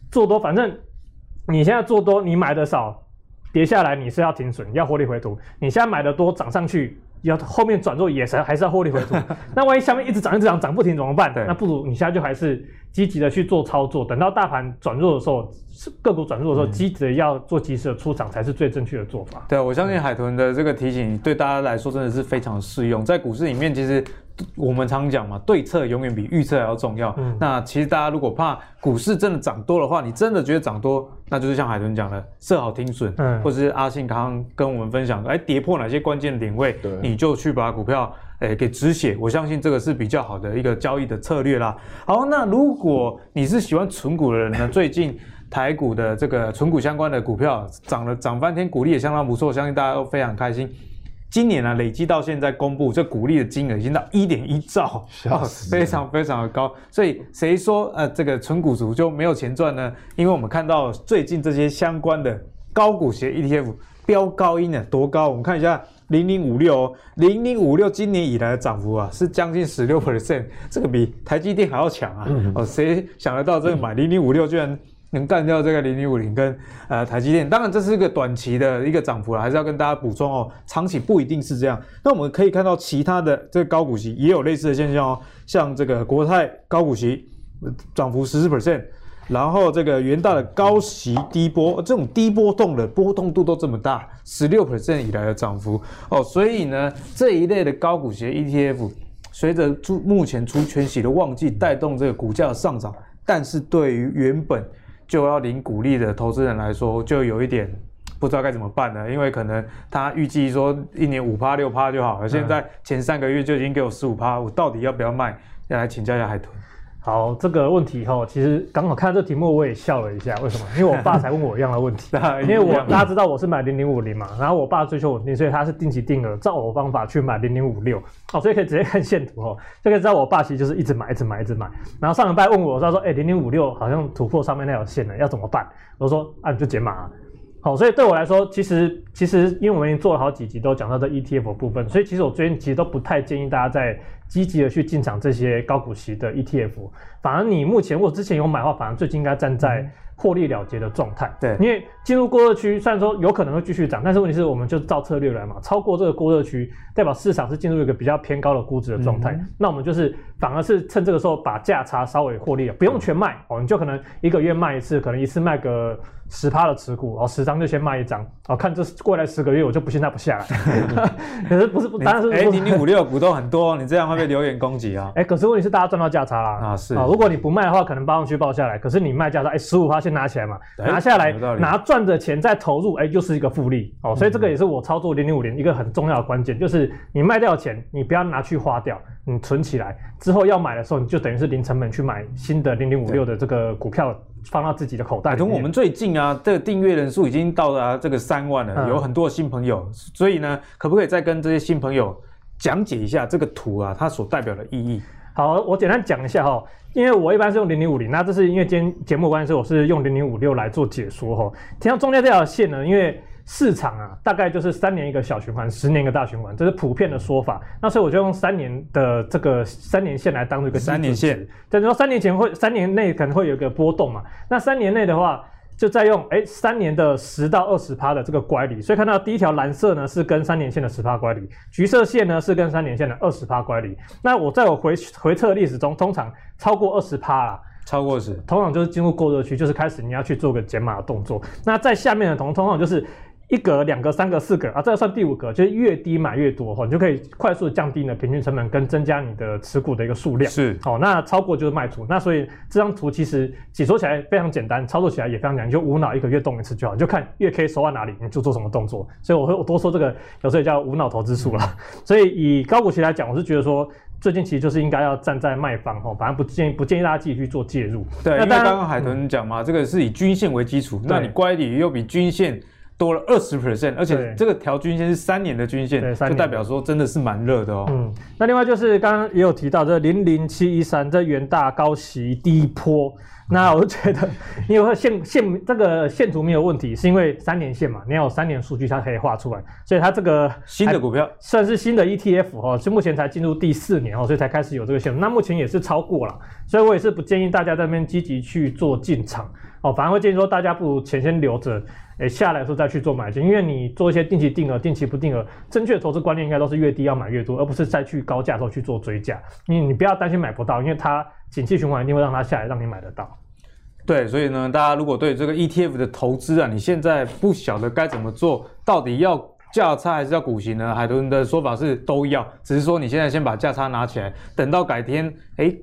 [SPEAKER 3] 做多，反正。你现在做多，你买的少，跌下来你是要停损，要获利回吐。你现在买的多，涨上去要后面转弱也是还是要获利回吐。那万一下面一直涨一直涨涨不停怎么办？那不如你现在就还是积极的去做操作，等到大盘转弱的时候，个股转弱的时候，积极的要做及时的出场才是最正确的做法。
[SPEAKER 1] 对，我相信海豚的这个提醒对大家来说真的是非常适用。在股市里面，其实我们常讲嘛，对策永远比预测还要重要。嗯、那其实大家如果怕股市真的涨多的话，你真的觉得涨多，那就是像海豚讲的，设好停损，嗯，或者是阿信刚刚跟我们分享，哎，跌破哪些关键点位，你就去把股票哎给止血。我相信这个是比较好的一个交易的策略啦。好，那如果你是喜欢存股的人呢，最近台股的这个存股相关的股票涨了涨翻天，股利也相当不错，相信大家都非常开心。今年呢，累计到现在公布这股利的金额已经到一点一兆，非常非常的高。所以谁说呃这个纯股族就没有钱赚呢？因为我们看到最近这些相关的高股息 ETF 飙高音呢，多高？我们看一下零零五六，零零五六今年以来的涨幅啊是将近十六 percent，这个比台积电还要强啊！嗯、哦，谁想得到这个买零零五六居然？能干掉这个零零五零跟呃台积电，当然这是一个短期的一个涨幅了，还是要跟大家补充哦，长期不一定是这样。那我们可以看到其他的这个高股息也有类似的现象哦，像这个国泰高股息涨幅十四 percent，然后这个元大的高息低波，这种低波动的波动度都这么大，十六 percent 以来的涨幅哦，所以呢这一类的高股息 ETF 随着出目前除权息的旺季带动这个股价的上涨，但是对于原本就要领股利的投资人来说，就有一点不知道该怎么办了，因为可能他预计说一年五趴六趴就好了，现在前三个月就已经给我十五趴，我到底要不要卖？要来请教一下海豚。
[SPEAKER 3] 好，这个问题哈，其实刚好看到这题目，我也笑了一下。为什么？因为我爸才问我一样的问题。因为我大家知道我是买零零五零嘛，然后我爸追求稳定，所以他是定期定额，照我方法去买零零五六。哦，所以可以直接看线图哦，就可以知道我爸其实就是一直买，一直买，一直买。然后上礼拜问我，他说：“哎，零零五六好像突破上面那条线了，要怎么办？”我说：“啊，你就减码。”好，所以对我来说，其实其实因为我们已经做了好几集，都讲到这 ETF 部分，所以其实我最近其实都不太建议大家在积极的去进场这些高股息的 ETF。反而你目前或之前有买的话，反而最近应该站在获利了结的状态。对，因为进入过热区，虽然说有可能会继续涨，但是问题是我们就照策略来嘛，超过这个过热区，代表市场是进入一个比较偏高的估值的状态。嗯、那我们就是反而是趁这个时候把价差稍微获利了，不用全卖哦，你就可能一个月卖一次，可能一次卖个。十趴的持股，哦，十张就先卖一张，哦，看这过来十个月我就不信它不下来。可是不是，当然是
[SPEAKER 1] 哎，零零五六股都很多，你这样会被留言攻击啊？
[SPEAKER 3] 哎，可是问题是大家赚到价差啦
[SPEAKER 1] 啊，是
[SPEAKER 3] 啊，如果你不卖的话，可能八万去报下来，可是你卖价差，哎，十五趴先拿起来嘛，拿下来拿赚的钱再投入，哎，又是一个复利哦，所以这个也是我操作零零五零一个很重要的关键，就是你卖掉钱，你不要拿去花掉，你存起来之后要买的时候，你就等于是零成本去买新的零零五六的这个股票。放到自己的口袋。从
[SPEAKER 1] 我们最近啊，这个订阅人数已经到达这个三万了，有很多新朋友，所以呢，可不可以再跟这些新朋友讲解一下这个图啊，它所代表的意义？
[SPEAKER 3] 好，我简单讲一下哈，因为我一般是用零零五零，那这是因为今天节目关系，我是用零零五六来做解说哈。提到中间这条线呢，因为。市场啊，大概就是三年一个小循环，十年一个大循环，这是普遍的说法。那所以我就用三年的这个三年线来当做一个
[SPEAKER 1] 三年线。
[SPEAKER 3] 等于说三年前会，三年内可能会有一个波动嘛。那三年内的话，就再用哎三年的十到二十趴的这个乖离。所以看到第一条蓝色呢是跟三年线的十趴乖离，橘色线呢是跟三年线的二十趴乖离。那我在我回回测历史中，通常超过二十趴啦。
[SPEAKER 1] 超过十，
[SPEAKER 3] 通常就是进入过热区，就是开始你要去做个减码的动作。那在下面的同通常就是。一格、两格、三格、四格啊，这个算第五格，就是越低买越多哈，你就可以快速的降低你的平均成本跟增加你的持股的一个数量。
[SPEAKER 1] 是，
[SPEAKER 3] 好，那超过就是卖出。那所以这张图其实解说起来非常简单，操作起来也非常简单，你就无脑一个月动一次就好，你就看月 K 收在哪里，你就做什么动作。所以我会我多说这个，有时候也叫无脑投资术了。嗯、所以以高股息来讲，我是觉得说最近其实就是应该要站在卖方哈，反正不建议不建议大家继续去做介入。
[SPEAKER 1] 对，那刚刚海豚讲嘛，嗯、这个是以均线为基础，那你乖离又比均线。多了二十 percent，而且这个条均线是三年的均线，就代表说真的是蛮热的哦。
[SPEAKER 3] 嗯，那另外就是刚刚也有提到这零零七一三这元大高息低波，那我就觉得因为线线这个线图没有问题，是因为三年线嘛，你要有三年数据它可以画出来，所以它这个
[SPEAKER 1] 新的股票。
[SPEAKER 3] 算是新的 ETF 哦，是目前才进入第四年哦，所以才开始有这个线，那目前也是超过了，所以我也是不建议大家在那边积极去做进场。哦，反而会建议说大家不如钱先留着。诶，下来的时候再去做买进，因为你做一些定期定额、定期不定额，正确的投资观念应该都是越低要买越多，而不是再去高价的时候去做追价。你你不要担心买不到，因为它景气循环一定会让它下来，让你买得到。
[SPEAKER 1] 对，所以呢，大家如果对这个 ETF 的投资啊，你现在不晓得该怎么做，到底要价差还是要股息呢？海豚的说法是都要，只是说你现在先把价差拿起来，等到改天，哎、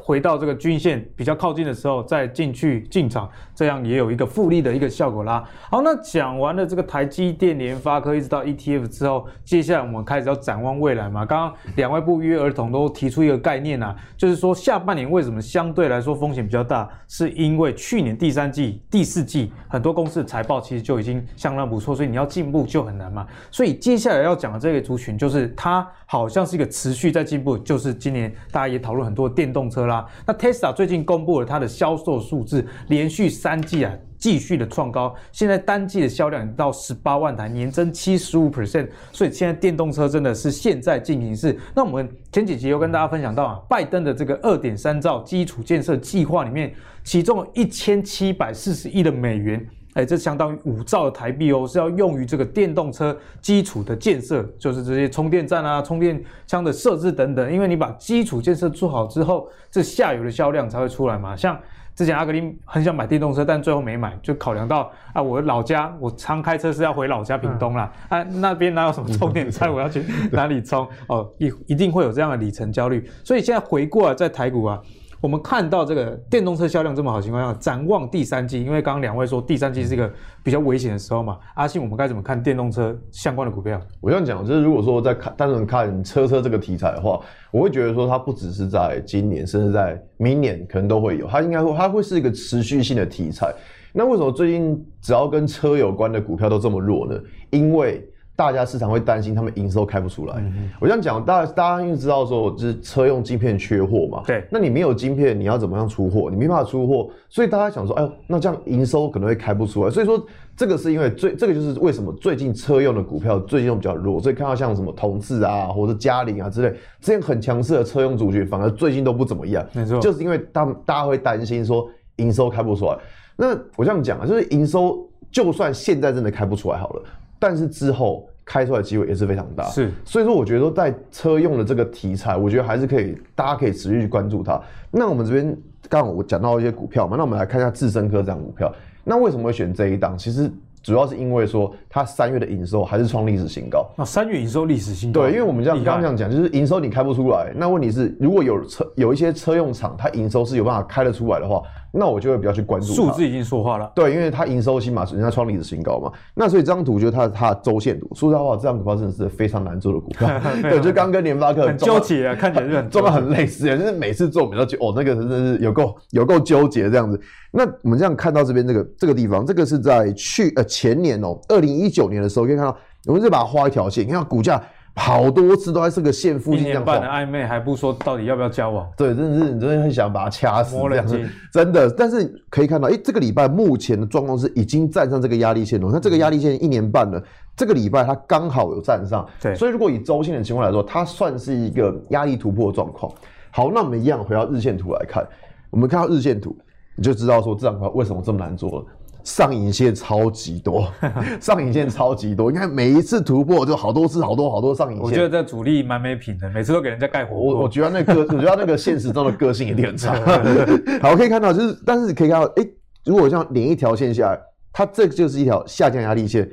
[SPEAKER 1] 回到这个均线比较靠近的时候，再进去进场，这样也有一个复利的一个效果啦。好，那讲完了这个台积电、联发科，一直到 ETF 之后，接下来我们开始要展望未来嘛。刚刚两位不约而同都提出一个概念啊，就是说下半年为什么相对来说风险比较大，是因为去年第三季、第四季很多公司的财报其实就已经相当不错，所以你要进步就很难嘛。所以接下来要讲的这个族群，就是它好像是一个持续在进步，就是今年大家也讨论很多电动车。啦，那 Tesla 最近公布了它的销售数字，连续三季啊继续的创高，现在单季的销量到十八万台，年增七十五 percent，所以现在电动车真的是现在进行式。那我们前几集有跟大家分享到啊，拜登的这个二点三兆基础建设计划里面，其中一千七百四十亿的美元。哎，这相当于五兆的台币哦，是要用于这个电动车基础的建设，就是这些充电站啊、充电枪的设置等等。因为你把基础建设做好之后，这下游的销量才会出来嘛。像之前阿格林很想买电动车，但最后没买，就考量到啊，我的老家我常开车是要回老家屏东啦，啊，那边哪有什么充电站，我要去哪里充？哦，一一定会有这样的里程焦虑。所以现在回过来在台股啊。我们看到这个电动车销量这么好的情况下，展望第三季，因为刚刚两位说第三季是一个比较危险的时候嘛，阿信，我们该怎么看电动车相关的股票？
[SPEAKER 2] 我这样讲，就是如果说在看单纯看车车这个题材的话，我会觉得说它不只是在今年，甚至在明年可能都会有，它应该会它会是一个持续性的题材。那为什么最近只要跟车有关的股票都这么弱呢？因为大家市场会担心他们营收开不出来。嗯、我这样讲，大家大家因为知道说，就是车用晶片缺货嘛。对。那你没有晶片，你要怎么样出货？你没办法出货，所以大家想说，哎呦，那这样营收可能会开不出来。所以说，这个是因为最这个就是为什么最近车用的股票最近又比较弱。所以看到像什么同志啊，或者嘉陵啊之类，之前很强势的车用主角，反而最近都不怎么样。没错。就是因为他们大家会担心说营收开不出来。那我这样讲啊，就是营收就算现在真的开不出来好了，但是之后。开出来机会也是非常大，是，所以说我觉得说在车用的这个题材，我觉得还是可以，大家可以持续去关注它。那我们这边刚刚我讲到一些股票嘛，那我们来看一下智深科这样股票。那为什么会选这一档？其实主要是因为说它三月的营收还是创历史新高。那三月营收历史新高，对，因为我们这样刚刚这样讲，就是营收你开不出来，那问题是如果有车有一些车用厂，它营收是有办法开得出来的话。那我就会比较去关注数字已经说话了，对，因为它营收起码，人家创历史新高嘛。那所以这张图，我觉得它它的周线图，说实在话，这张股票真的是非常难做的股票。对，就刚跟联发科很纠结啊，看起来就很 做的很类似，就是每次做比较就哦，那个真的是有够有够纠结这样子。那我们这样看到这边这个这个地方，这个是在去呃前年哦，二零一九年的时候，可以看到，我们就把它画一条线，你看股价。好多次都在这个线附近这样，一年半的暧昧还不说到底要不要交往？对，真的是你真的很想把它掐死这样子，真的。但是可以看到，哎、欸，这个礼拜目前的状况是已经站上这个压力线了。那这个压力线一年半了，这个礼拜它刚好有站上。对，所以如果以周线的情况来说，它算是一个压力突破的状况。好，那我们一样回到日线图来看，我们看到日线图，你就知道说这张股为什么这么难做了。上影线超级多，上影线超级多。你看每一次突破就好多次，好多好多上影线。我觉得这主力蛮没品的，每次都给人家盖火。我我觉得那个，我觉得那个现实中的个性一定很差。好，可以看到就是，但是可以看到，哎、欸，如果像连一条线下来，它这就是一条下降压力线。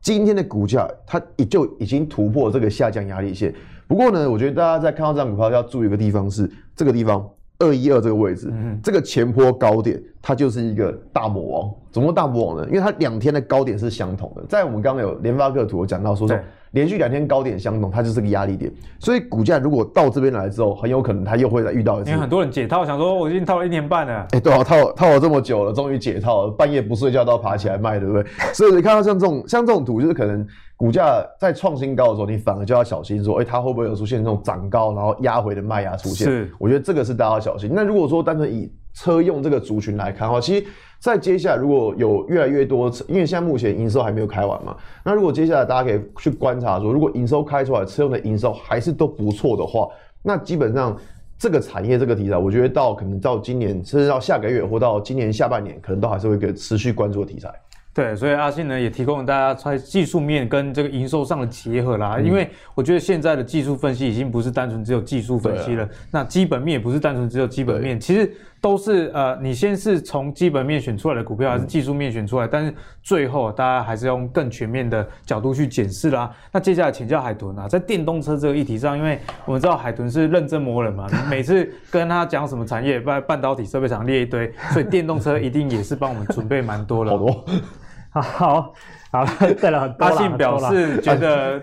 [SPEAKER 2] 今天的股价它也就已经突破这个下降压力线。不过呢，我觉得大家在看到这张股票要注意一个地方是这个地方。二一二这个位置，嗯、这个前坡高点，它就是一个大魔王。怎么大魔王呢？因为它两天的高点是相同的。在我们刚刚有联发科图，我讲到说说，连续两天高点相同，它就是个压力点。所以股价如果到这边来之后，很有可能它又会再遇到一次。因为很多人解套，想说我已经套了一年半了。哎、欸，对啊，套套了这么久了，终于解套了，半夜不睡觉都要爬起来卖，对不对？所以你看到像这种像这种图，就是可能。股价在创新高的时候，你反而就要小心说，哎、欸，它会不会有出现这种涨高然后压回的卖压出现？是，我觉得这个是大家要小心。那如果说单纯以车用这个族群来看的话，其实，在接下来如果有越来越多，因为现在目前营收还没有开完嘛，那如果接下来大家可以去观察说，如果营收开出来，车用的营收还是都不错的话，那基本上这个产业这个题材，我觉得到可能到今年甚至到下个月或到今年下半年，可能都还是会一个持续关注的题材。对，所以阿信呢也提供了大家在技术面跟这个营收上的结合啦。嗯、因为我觉得现在的技术分析已经不是单纯只有技术分析了，啊、那基本面也不是单纯只有基本面。其实
[SPEAKER 1] 都是呃，你先是从基本面选出来的股票，还是技术面选出来？嗯、但是最后大家还是用更全面的角度去检视啦。那接下来请教海豚啊，在电动车这个议题上，因为我们知道海豚是认真磨人嘛，每次跟他讲什么产业，半半导体设备厂列一堆，所以电动车一定也是帮我们准备蛮多的。
[SPEAKER 2] 好多，
[SPEAKER 3] 好好好了，对了，很多。
[SPEAKER 1] 阿信表示觉得。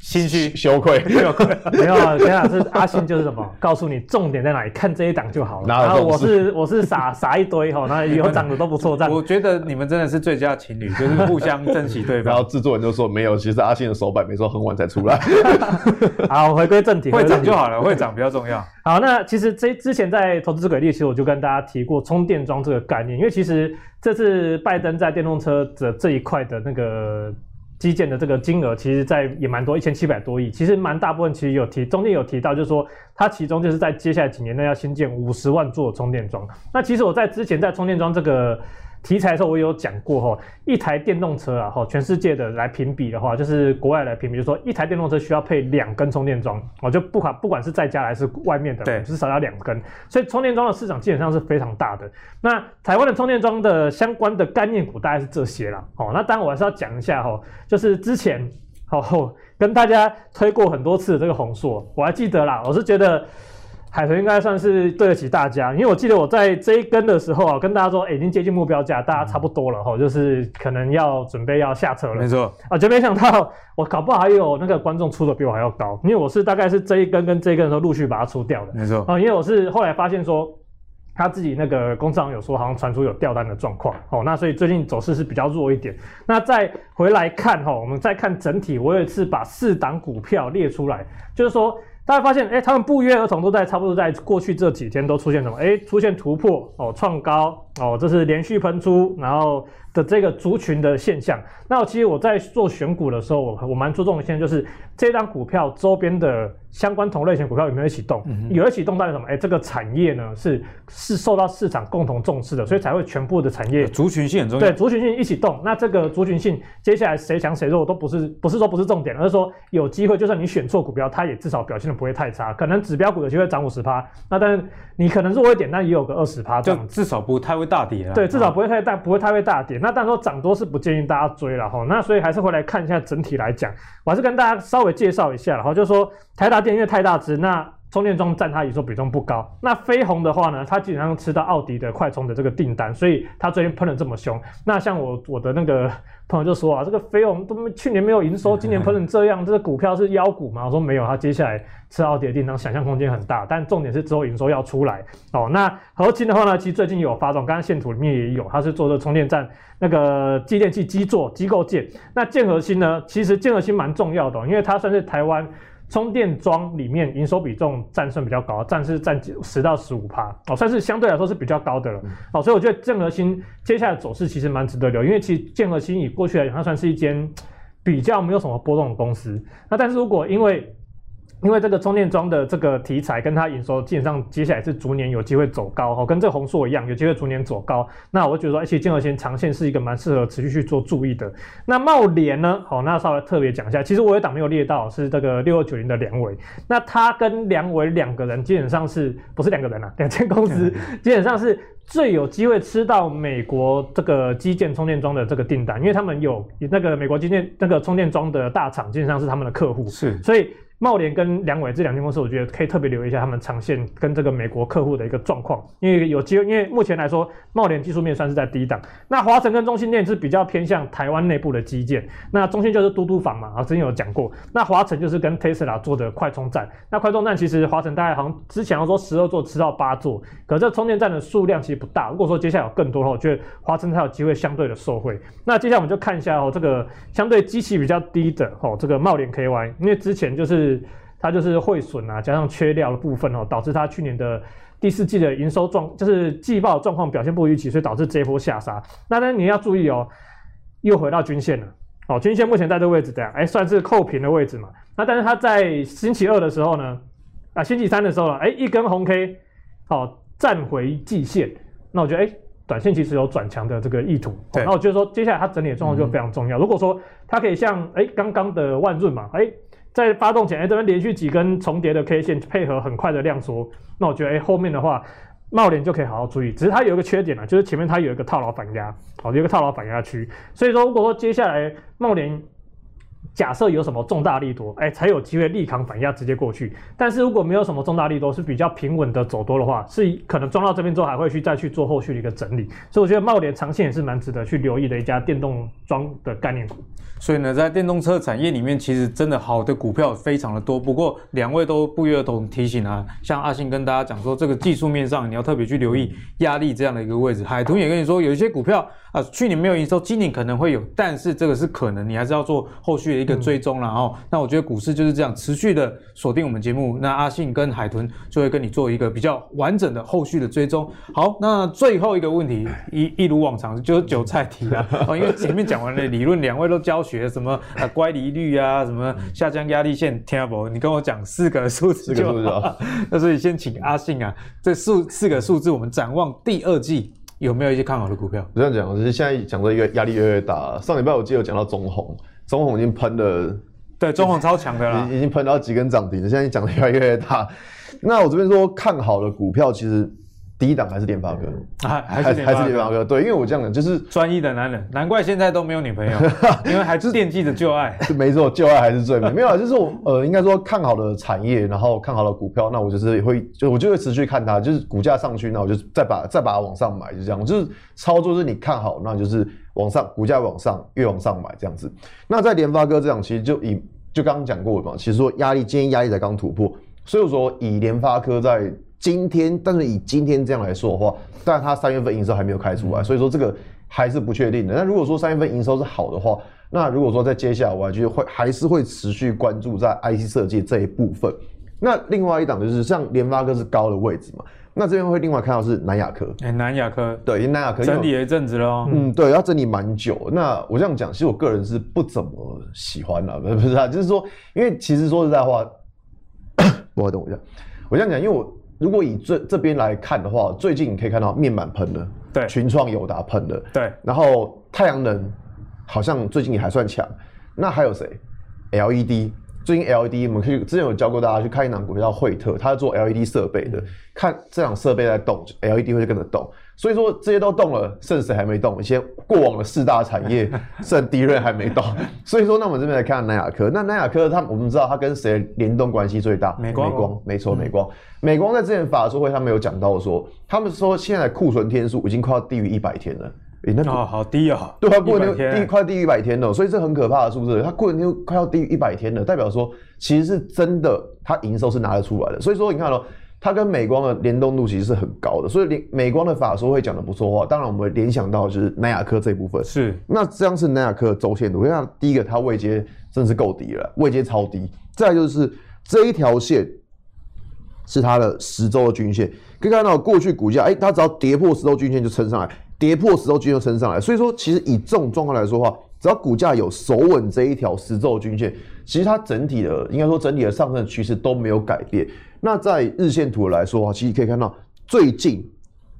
[SPEAKER 1] 心虚
[SPEAKER 2] 羞愧，
[SPEAKER 3] 羞愧，没有啊，田老师，阿信就是什么？告诉你重点在哪里，看这一档就好了。然后我是 我是撒撒一堆哈，那以后涨的都不错。这样
[SPEAKER 1] 我觉得你们真的是最佳情侣，就是互相珍惜对方。
[SPEAKER 2] 然后制作人就说没有，其实阿信的手板没说很晚才出来。
[SPEAKER 3] 好，回归正题，
[SPEAKER 1] 会涨就好了，会涨比较重要。
[SPEAKER 3] 好，那其实这之前在投资最给力，其实我就跟大家提过充电桩这个概念，因为其实这次拜登在电动车的这一块的那个。基建的这个金额，其实在也蛮多，一千七百多亿，其实蛮大部分，其实有提，中间有提到，就是说它其中就是在接下来几年内要新建五十万座充电桩。那其实我在之前在充电桩这个。题材的时候我有讲过哈，一台电动车啊哈，全世界的来评比的话，就是国外来评比，就是说一台电动车需要配两根充电桩，我就不管不管是在家还是外面的，对，至少要两根，所以充电桩的市场基本上是非常大的。那台湾的充电桩的相关的概念股大概是这些啦，哦，那当然我还是要讲一下哈，就是之前哦跟大家推过很多次的这个红硕，我还记得啦，我是觉得。海豚应该算是对得起大家，因为我记得我在这一根的时候啊，跟大家说，欸、已经接近目标价，大家差不多了哈，就是可能要准备要下车了。
[SPEAKER 1] 没错
[SPEAKER 3] 啊，就没想到我搞不好还有那个观众出的比我还要高，因为我是大概是这一根跟这一根的时候陆续把它出掉的。
[SPEAKER 1] 没错
[SPEAKER 3] 啊，因为我是后来发现说，他自己那个公司好像有说，好像传出有掉单的状况哦，那所以最近走势是比较弱一点。那再回来看哈，我们再看整体，我有一次把四档股票列出来，就是说。大家发现，哎、他们不约而同都在差不多在过去这几天都出现什么？哎、出现突破哦，创高哦，这是连续喷出，然后的这个族群的现象。那我其实我在做选股的时候，我我蛮注重的现在就是这张股票周边的。相关同类型股票有没有一起动？嗯、有一起动代表什么？哎、欸，这个产业呢是是受到市场共同重视的，所以才会全部的产业
[SPEAKER 1] 族群性很重要。
[SPEAKER 3] 对，族群性一起动。那这个族群性接下来谁强谁弱都不是不是说不是重点，而是说有机会，就算你选错股票，它也至少表现的不会太差。可能指标股有机会涨五十趴，那但是你可能弱一点，但也有个二十趴，
[SPEAKER 1] 就至少不太会大跌啊。
[SPEAKER 3] 对，至少不会太大，不会太会大跌。那但是说涨多是不建议大家追了哈。那所以还是回来看一下整体来讲，我还是跟大家稍微介绍一下，然后就是说台达电因为太大只。那充电桩占它营收比重不高。那飞鸿的话呢，它基本上吃到奥迪的快充的这个订单，所以它最近喷的这么凶。那像我我的那个朋友就说啊，这个飞鸿都去年没有营收，今年喷成这样，这个股票是妖股吗？我说没有，它接下来吃奥迪的订单，想象空间很大。但重点是之后营收要出来哦。那合金的话呢，其实最近有发动，刚刚线图里面也有，它是做的充电站那个继电器基座机构件。那建核心呢，其实建核心蛮重要的，因为它算是台湾。充电桩里面营收比重占算比较高，占是占十到十五趴哦，算是相对来说是比较高的了。哦，所以我觉得建和新接下来走势其实蛮值得留，因为其实建和新以过去来讲，它算是一间比较没有什么波动的公司，那但是如果因为因为这个充电桩的这个题材跟它营收基本上接下来是逐年有机会走高哈，跟这个鸿硕一样，有机会逐年走高。那我觉得说，而且建和兴长线是一个蛮适合持续去做注意的。那茂联呢？好，那稍微特别讲一下，其实我有档没有列到，是这个六二九零的梁伟。那他跟梁伟两个人基本上是不是两个人啊？两间公司基本上是最有机会吃到美国这个基建充电桩的这个订单，因为他们有那个美国基建那个充电桩的大厂，基本上是他们的客户，是，所以。茂联跟良伟这两间公司，我觉得可以特别留意一下他们长线跟这个美国客户的一个状况，因为有机会，因为目前来说，茂联技术面算是在低档。那华晨跟中兴电是比较偏向台湾内部的基建，那中兴就是嘟嘟房嘛，啊，之前有讲过。那华晨就是跟 Tesla 做的快充站，那快充站其实华晨大概好像之前要说十二座吃到八座，可这充电站的数量其实不大。如果说接下来有更多的话，我觉得华晨才有机会相对的受惠。那接下来我们就看一下哦，这个相对机器比较低的哦，这个茂联 KY，因为之前就是。它就是汇损啊，加上缺料的部分哦，导致它去年的第四季的营收状，就是季报状况表现不如预期，所以导致这一波下杀。那但你要注意哦，又回到均线了哦，均线目前在这个位置这样，哎，算是扣平的位置嘛。那但是它在星期二的时候呢，啊，星期三的时候呢，哎，一根红 K，哦，站回季线。那我觉得，哎，短线其实有转强的这个意图。对。那我觉得说，接下来它整理的状况就非常重要。嗯、如果说它可以像，哎，刚刚的万润嘛，哎。在发动前，哎，这边连续几根重叠的 K 线配合很快的量缩，那我觉得，哎，后面的话茂联就可以好好注意。只是它有一个缺点啊，就是前面它有一个套牢反压，好，有一个套牢反压区。所以说，如果说接下来贸联假设有什么重大利多，哎，才有机会力扛反压直接过去。但是如果没有什么重大利多，是比较平稳的走多的话，是可能撞到这边之后还会去再去做后续的一个整理。所以我觉得茂联长线也是蛮值得去留意的一家电动装的概念股。
[SPEAKER 1] 所以呢，在电动车产业里面，其实真的好的股票非常的多。不过两位都不约而同提醒啊，像阿信跟大家讲说，这个技术面上你要特别去留意压力这样的一个位置。海豚也跟你说，有一些股票啊，去年没有营收，今年可能会有，但是这个是可能，你还是要做后续一个追踪了哦。嗯、那我觉得股市就是这样，持续的锁定我们节目，那阿信跟海豚就会跟你做一个比较完整的后续的追踪。好，那最后一个问题，一一如往常就是韭菜题啊，哦，因为前面讲完了理论，两位都教。学什么啊？乖离率啊？什么下降压力线？听不？你跟我讲四个数字就好。那所以先请阿信啊，这数四个数字，我们展望第二季有没有一些看好的股票？
[SPEAKER 2] 这样讲，就是现在讲的一个压力越来越大。上礼拜我记得有讲到中鸿，中红已经喷了，
[SPEAKER 1] 对，中红超强的啦，
[SPEAKER 2] 已已经喷到几根涨停了。现在讲的越来越大。那我这边说看好的股票，其实。第一档还是联发科，
[SPEAKER 1] 还还是
[SPEAKER 2] 还是联发科，对，因为我这样讲就是
[SPEAKER 1] 专一的男人，难怪现在都没有女朋友，因为还是惦记着旧爱。
[SPEAKER 2] 没错，旧爱还是最美。没有，就是我呃，应该说看好的产业，然后看好的股票，那我就是会，就我就会持续看它，就是股价上去，那我就再把再把它往上买，就这样。就是操作是你看好，那就是往上，股价往上，越往上买这样子。那在联发科这样，其实就以就刚刚讲过了嘛，其实说压力，今天压力才刚突破，所以说以联发科在。今天，但是以今天这样来说的话，但是它三月份营收还没有开出来，所以说这个还是不确定的。那如果说三月份营收是好的话，那如果说在接下来，我还觉得会还是会持续关注在 IC 设计这一部分。那另外一档就是像联发科是高的位置嘛，那这边会另外看到是南亚科。
[SPEAKER 1] 哎、欸，南亚科，
[SPEAKER 2] 对，南亚科
[SPEAKER 1] 整理了一阵子喽。
[SPEAKER 2] 嗯，对，要整理蛮久。那我这样讲，其实我个人是不怎么喜欢的，不是啊，就是说，因为其实说实在话，不好等我一下，我这样讲，因为我。如果以这这边来看的话，最近你可以看到面板喷的，
[SPEAKER 1] 对，
[SPEAKER 2] 群创、友达喷的，
[SPEAKER 1] 对，
[SPEAKER 2] 然后太阳能好像最近也还算强。那还有谁？LED，最近 LED 我们可以之前有教过大家去看一档股票叫惠特，它是做 LED 设备的，看这档设备在动，LED 会跟着动。所以说这些都动了，剩谁还没动？一些过往的四大产业，剩第一轮还没动。所以说，那我们这边来看南亚科。那南亚科，它我们知道它跟谁联动关系最大？
[SPEAKER 1] 美光，
[SPEAKER 2] 美光，没错，美光。美光在之前法说会，他们有讲到说，他们说现在库存天数已经快要低于一百天了。诶，那
[SPEAKER 1] 哦，好低啊！
[SPEAKER 2] 对，它库存低快低于一百天了，所以这很可怕是不是。它库存天快要低于一百天了，代表说其实是真的，它营收是拿得出来的。所以说，你看哦。它跟美光的联动度其实是很高的，所以联美光的法说会讲的不错话。当然，我们会联想到就是南亚科这一部分。
[SPEAKER 1] 是，
[SPEAKER 2] 那这样是南亚科的周线图。那第一个，它位阶真是够低了，位阶超低。再就是这一条线是它的十周的均线，可以看到过去股价，哎，它只要跌破十周均线就撑上来，跌破十周均线就撑上来。所以说，其实以这种状况来说的话，只要股价有守稳这一条十周均线，其实它整体的应该说整体的上升趋势都没有改变。那在日线图来说的话，其实可以看到最近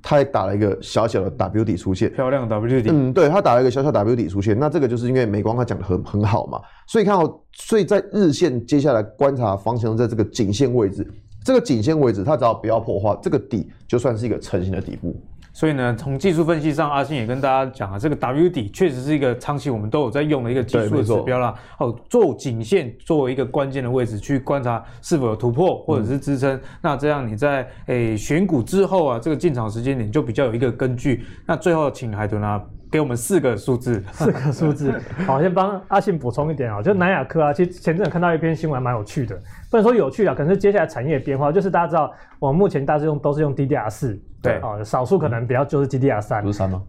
[SPEAKER 2] 它也打了一个小小的 W 底出现，
[SPEAKER 1] 漂亮 W 底。
[SPEAKER 2] 嗯，对，它打了一个小小 W 底出现。那这个就是因为美光它讲的很很好嘛，所以看到，所以在日线接下来观察方向在这个颈线位置，这个颈线位置它只要不要破话这个底，就算是一个成型的底部。
[SPEAKER 1] 所以呢，从技术分析上，阿信也跟大家讲啊，这个 W 底确实是一个长期我们都有在用的一个技术的指标啦。哦，做颈线作为一个关键的位置去观察是否有突破或者是支撑，嗯、那这样你在诶、欸、选股之后啊，这个进场时间点就比较有一个根据。那最后请海豚啊，给我们四个数字，
[SPEAKER 3] 四个数字。好，先帮阿信补充一点啊，就南亚科啊，其实前阵子看到一篇新闻蛮有趣的，不能说有趣啊，可能是接下来产业变化，就是大家知道我们目前大致用都是用 DDR 四。对。哦，少数可能比较就是 DDR 三，
[SPEAKER 2] 不是三吗？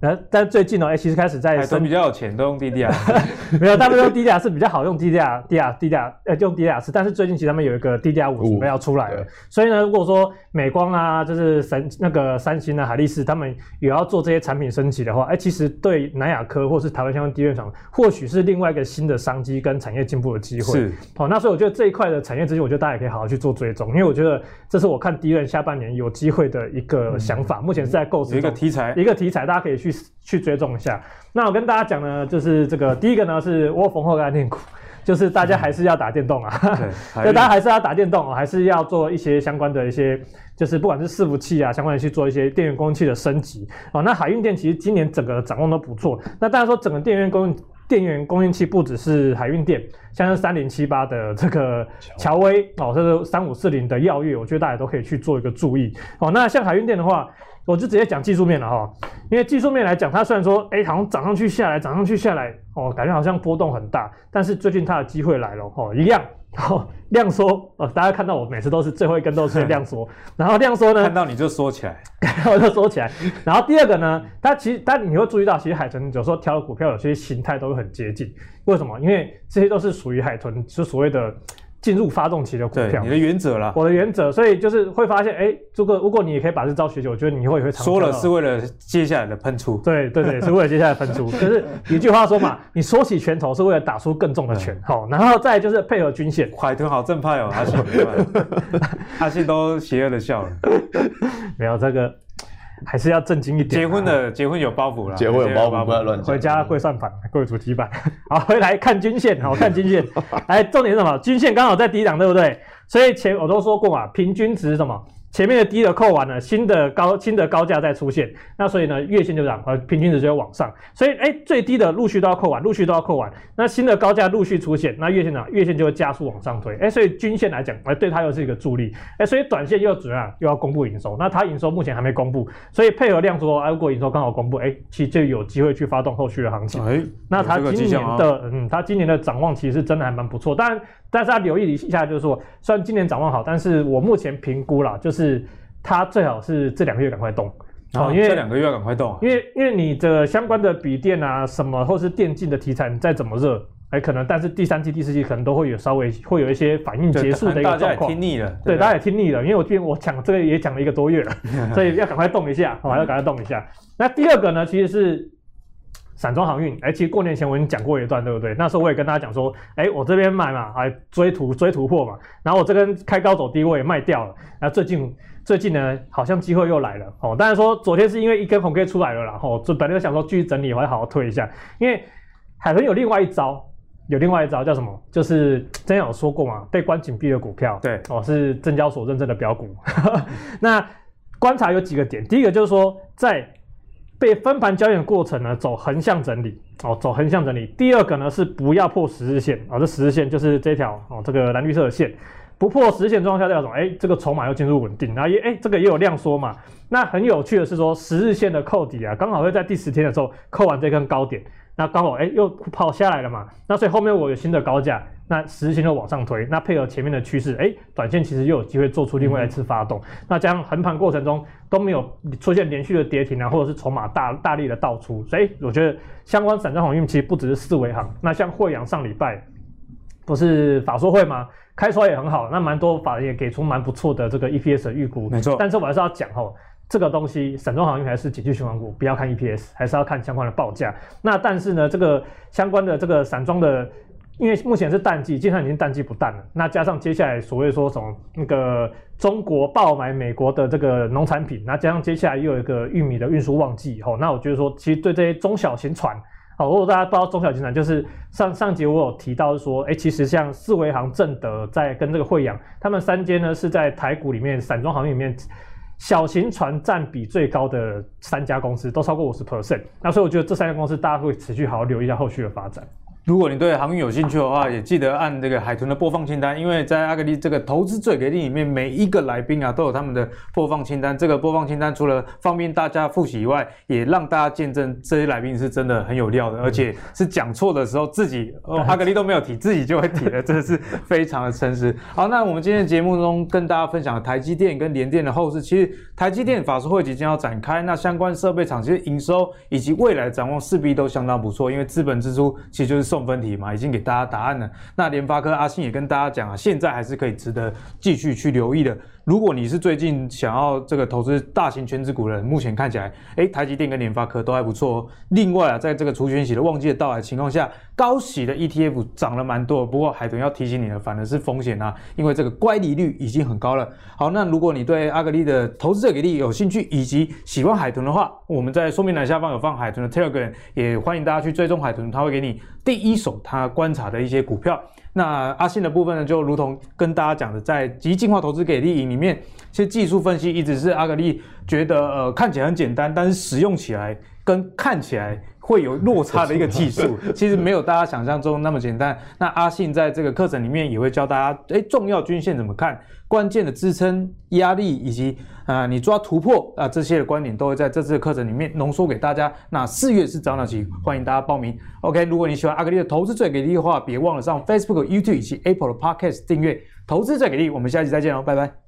[SPEAKER 3] 呃，但最近呢，哎，其实开始在
[SPEAKER 1] 都比较有钱，都用 DDR，
[SPEAKER 3] 没有，他们用 DDR 是比较好用 DDR，DDR，DDR，呃，用 DDR 四，但是最近其实他们有一个 DDR 五准备要出来了，所以呢，如果说美光啊，就是三那个三星啊、海力士他们也要做这些产品升级的话，哎，其实对南亚科或是台湾相关 DRAM 厂，或许是另外一个新的商机跟产业进步的机会。
[SPEAKER 1] 是，
[SPEAKER 3] 好，那所以我觉得这一块的产业资金，我觉得大家也可以好好去做追踪，因为我觉得这是我看 DRAM 下半年有机会的一个想法，目前是在构思
[SPEAKER 1] 一个题材，
[SPEAKER 3] 一个题材，大家可以去。去去追踪一下。那我跟大家讲呢，就是这个第一个呢是窝蜂后概念股，就是大家还是要打电动啊，对，大家还是要打电动，还是要做一些相关的一些，就是不管是伺服器啊相关的去做一些电源供应器的升级哦。那海运电其实今年整个展望都不错。那大家说整个电源供应电源供应器不只是海运电，像是三零七八的这个乔威。哦，这个三五四零的耀月，我觉得大家都可以去做一个注意。哦。那像海运电的话，我就直接讲技术面了哈，因为技术面来讲，它虽然说，哎，好像涨上去下来，涨上去下来，哦，感觉好像波动很大，但是最近它的机会来了，哦，一样，哦，量缩，呃，大家看到我每次都是最后一根都是 量缩，然后量缩呢，
[SPEAKER 1] 看到你就缩起来，
[SPEAKER 3] 我就缩起来，然后第二个呢，它其实，但你会注意到，其实海豚有时候挑的股票有些形态都会很接近，为什么？因为这些都是属于海豚，是所谓的。进入发动期的股票，
[SPEAKER 1] 你的原则啦，
[SPEAKER 3] 我的原则，所以就是会发现，哎、欸，如果如果你也可以把这招学起，我觉得你以后也会
[SPEAKER 1] 说了是为了接下来的喷出，
[SPEAKER 3] 对对对，是为了接下来喷出，就是一句话说嘛，你缩起拳头是为了打出更重的拳，好，然后再就是配合均线，
[SPEAKER 1] 海豚好正派哦，阿信，阿信都邪恶的笑了，
[SPEAKER 3] 没有这个。还是要正经一点。
[SPEAKER 1] 结婚的结婚有包袱了，
[SPEAKER 2] 结婚有包袱，不要乱讲。
[SPEAKER 3] 回家跪算盘，跪主题板。好，回来看均线，好 看均线。来，重点是什么？均线刚好在低档，对不对？所以前我都说过嘛，平均值是什么？前面的低的扣完了，新的高新的高价再出现，那所以呢，月线就涨，呃，平均值就会往上。所以，哎，最低的陆续都要扣完，陆续都要扣完。那新的高价陆续出现，那月线呢？月线就会加速往上推。哎，所以均线来讲，哎，对它又是一个助力。哎，所以短线又怎样又要公布营收，那它营收目前还没公布，所以配合量缩，哎，如果营收刚好公布，哎，其实就有机会去发动后续的行情。哎，那它今年的，嗯，它今年的展望其实真的还蛮不错。当然，但是它留意一下，就是说，虽然今年展望好，但是我目前评估啦，就是。它最好是这两个月赶快动，
[SPEAKER 1] 哦，因为这两个月要赶快动，
[SPEAKER 3] 因为因为你的相关的笔电啊什么，或是电竞的题材，你再怎么热，哎，可能但是第三季、第四季可能都会有稍微会有一些反应结束的一个状况。大
[SPEAKER 1] 家也听腻了，
[SPEAKER 3] 对，大家也听腻了，因为我今天我讲这个也讲了一个多月了，所以要赶快动一下，好吧，要赶快动一下。那第二个呢，其实是。散装航运，哎，其实过年前我已经讲过一段，对不对？那时候我也跟大家讲说，哎，我这边买嘛，哎，追突追突破嘛，然后我这根开高走低我也卖掉了。那最近最近呢，好像机会又来了哦。当然说昨天是因为一根红 K 出来了啦，哦，就本来就想说继续整理，我要好好推一下。因为海豚有另外一招，有另外一招叫什么？就是之前有说过嘛，被关紧闭的股票，
[SPEAKER 1] 对，
[SPEAKER 3] 哦，是证交所认证的标股。那观察有几个点，第一个就是说在。被分盘交易的过程呢，走横向整理哦，走横向整理。第二个呢是不要破十日线啊、哦，这十日线就是这条哦，这个蓝绿色的线，不破十日线状况下代表什么？哎，这个筹码要进入稳定，然后也哎，这个也有量缩嘛。那很有趣的是说，十日线的扣底啊，刚好会在第十天的时候扣完这根高点，那刚好哎又跑下来了嘛。那所以后面我有新的高价。那十日线就往上推，那配合前面的趋势，哎，短线其实又有机会做出另外一次发动。嗯、那这样横盘过程中都没有出现连续的跌停啊，或者是筹码大大力的倒出，所以我觉得相关散装航运其实不只是四维行，那像惠阳上礼拜不是法说会吗？开出来也很好，那蛮多法人也给出蛮不错的这个 EPS 的预估。
[SPEAKER 1] 没错，
[SPEAKER 3] 但是我还是要讲哦，这个东西散装航运还是景气循环股，不要看 EPS，还是要看相关的报价。那但是呢，这个相关的这个散装的。因为目前是淡季，基本上已经淡季不淡了。那加上接下来所谓说什么那个中国爆买美国的这个农产品，那加上接下来又有一个玉米的运输旺季，以后，那我觉得说，其实对这些中小型船，好，如果大家不知道中小型船，就是上上集我有提到说，哎，其实像四维航、正德在跟这个慧洋，他们三间呢是在台股里面散装航运里面小型船占比最高的三家公司，都超过五十 percent。那所以我觉得这三家公司大家会持续好好留意一下后续的发展。
[SPEAKER 1] 如果你对航运有兴趣的话，也记得按这个海豚的播放清单，因为在阿格力这个投资最给力里面，每一个来宾啊都有他们的播放清单。这个播放清单除了方便大家复习以外，也让大家见证这些来宾是真的很有料的，而且是讲错的时候自己哦阿格力都没有提，自己就会提的，真的是非常的诚实。好，那我们今天节目中跟大家分享的台积电跟联电的后市，其实台积电法说会即将要展开，那相关设备厂其实营收以及未来展望势必都相当不错，因为资本支出其实就是受送。分题嘛，已经给大家答案了。那联发科阿信也跟大家讲啊，现在还是可以值得继续去留意的。如果你是最近想要这个投资大型全值股的，目前看起来，哎，台积电跟联发科都还不错哦。另外啊，在这个除权息的旺季的到来情况下，高息的 ETF 涨了蛮多，不过海豚要提醒你的，反而是风险啊，因为这个乖离率已经很高了。好，那如果你对阿格力的投资者给力有兴趣，以及喜欢海豚的话，我们在说明栏下方有放海豚的 Telegram，也欢迎大家去追踪海豚，他会给你第一手他观察的一些股票。那阿信的部分呢，就如同跟大家讲的，在极进化投资给力营里面，其实技术分析一直是阿格力觉得呃看起来很简单，但是使用起来跟看起来。会有落差的一个技 术，其实没有大家想象中那么简单。那阿信在这个课程里面也会教大家，诶，重要均线怎么看，关键的支撑压力，以及啊、呃，你抓突破啊、呃，这些的观点都会在这次的课程里面浓缩给大家。那四月是早鸟期，欢迎大家报名。OK，如果你喜欢阿格力的投资最给力的话，别忘了上 Facebook、YouTube 以及 Apple 的 Podcast 订阅。投资最给力，我们下期再见喽，拜拜。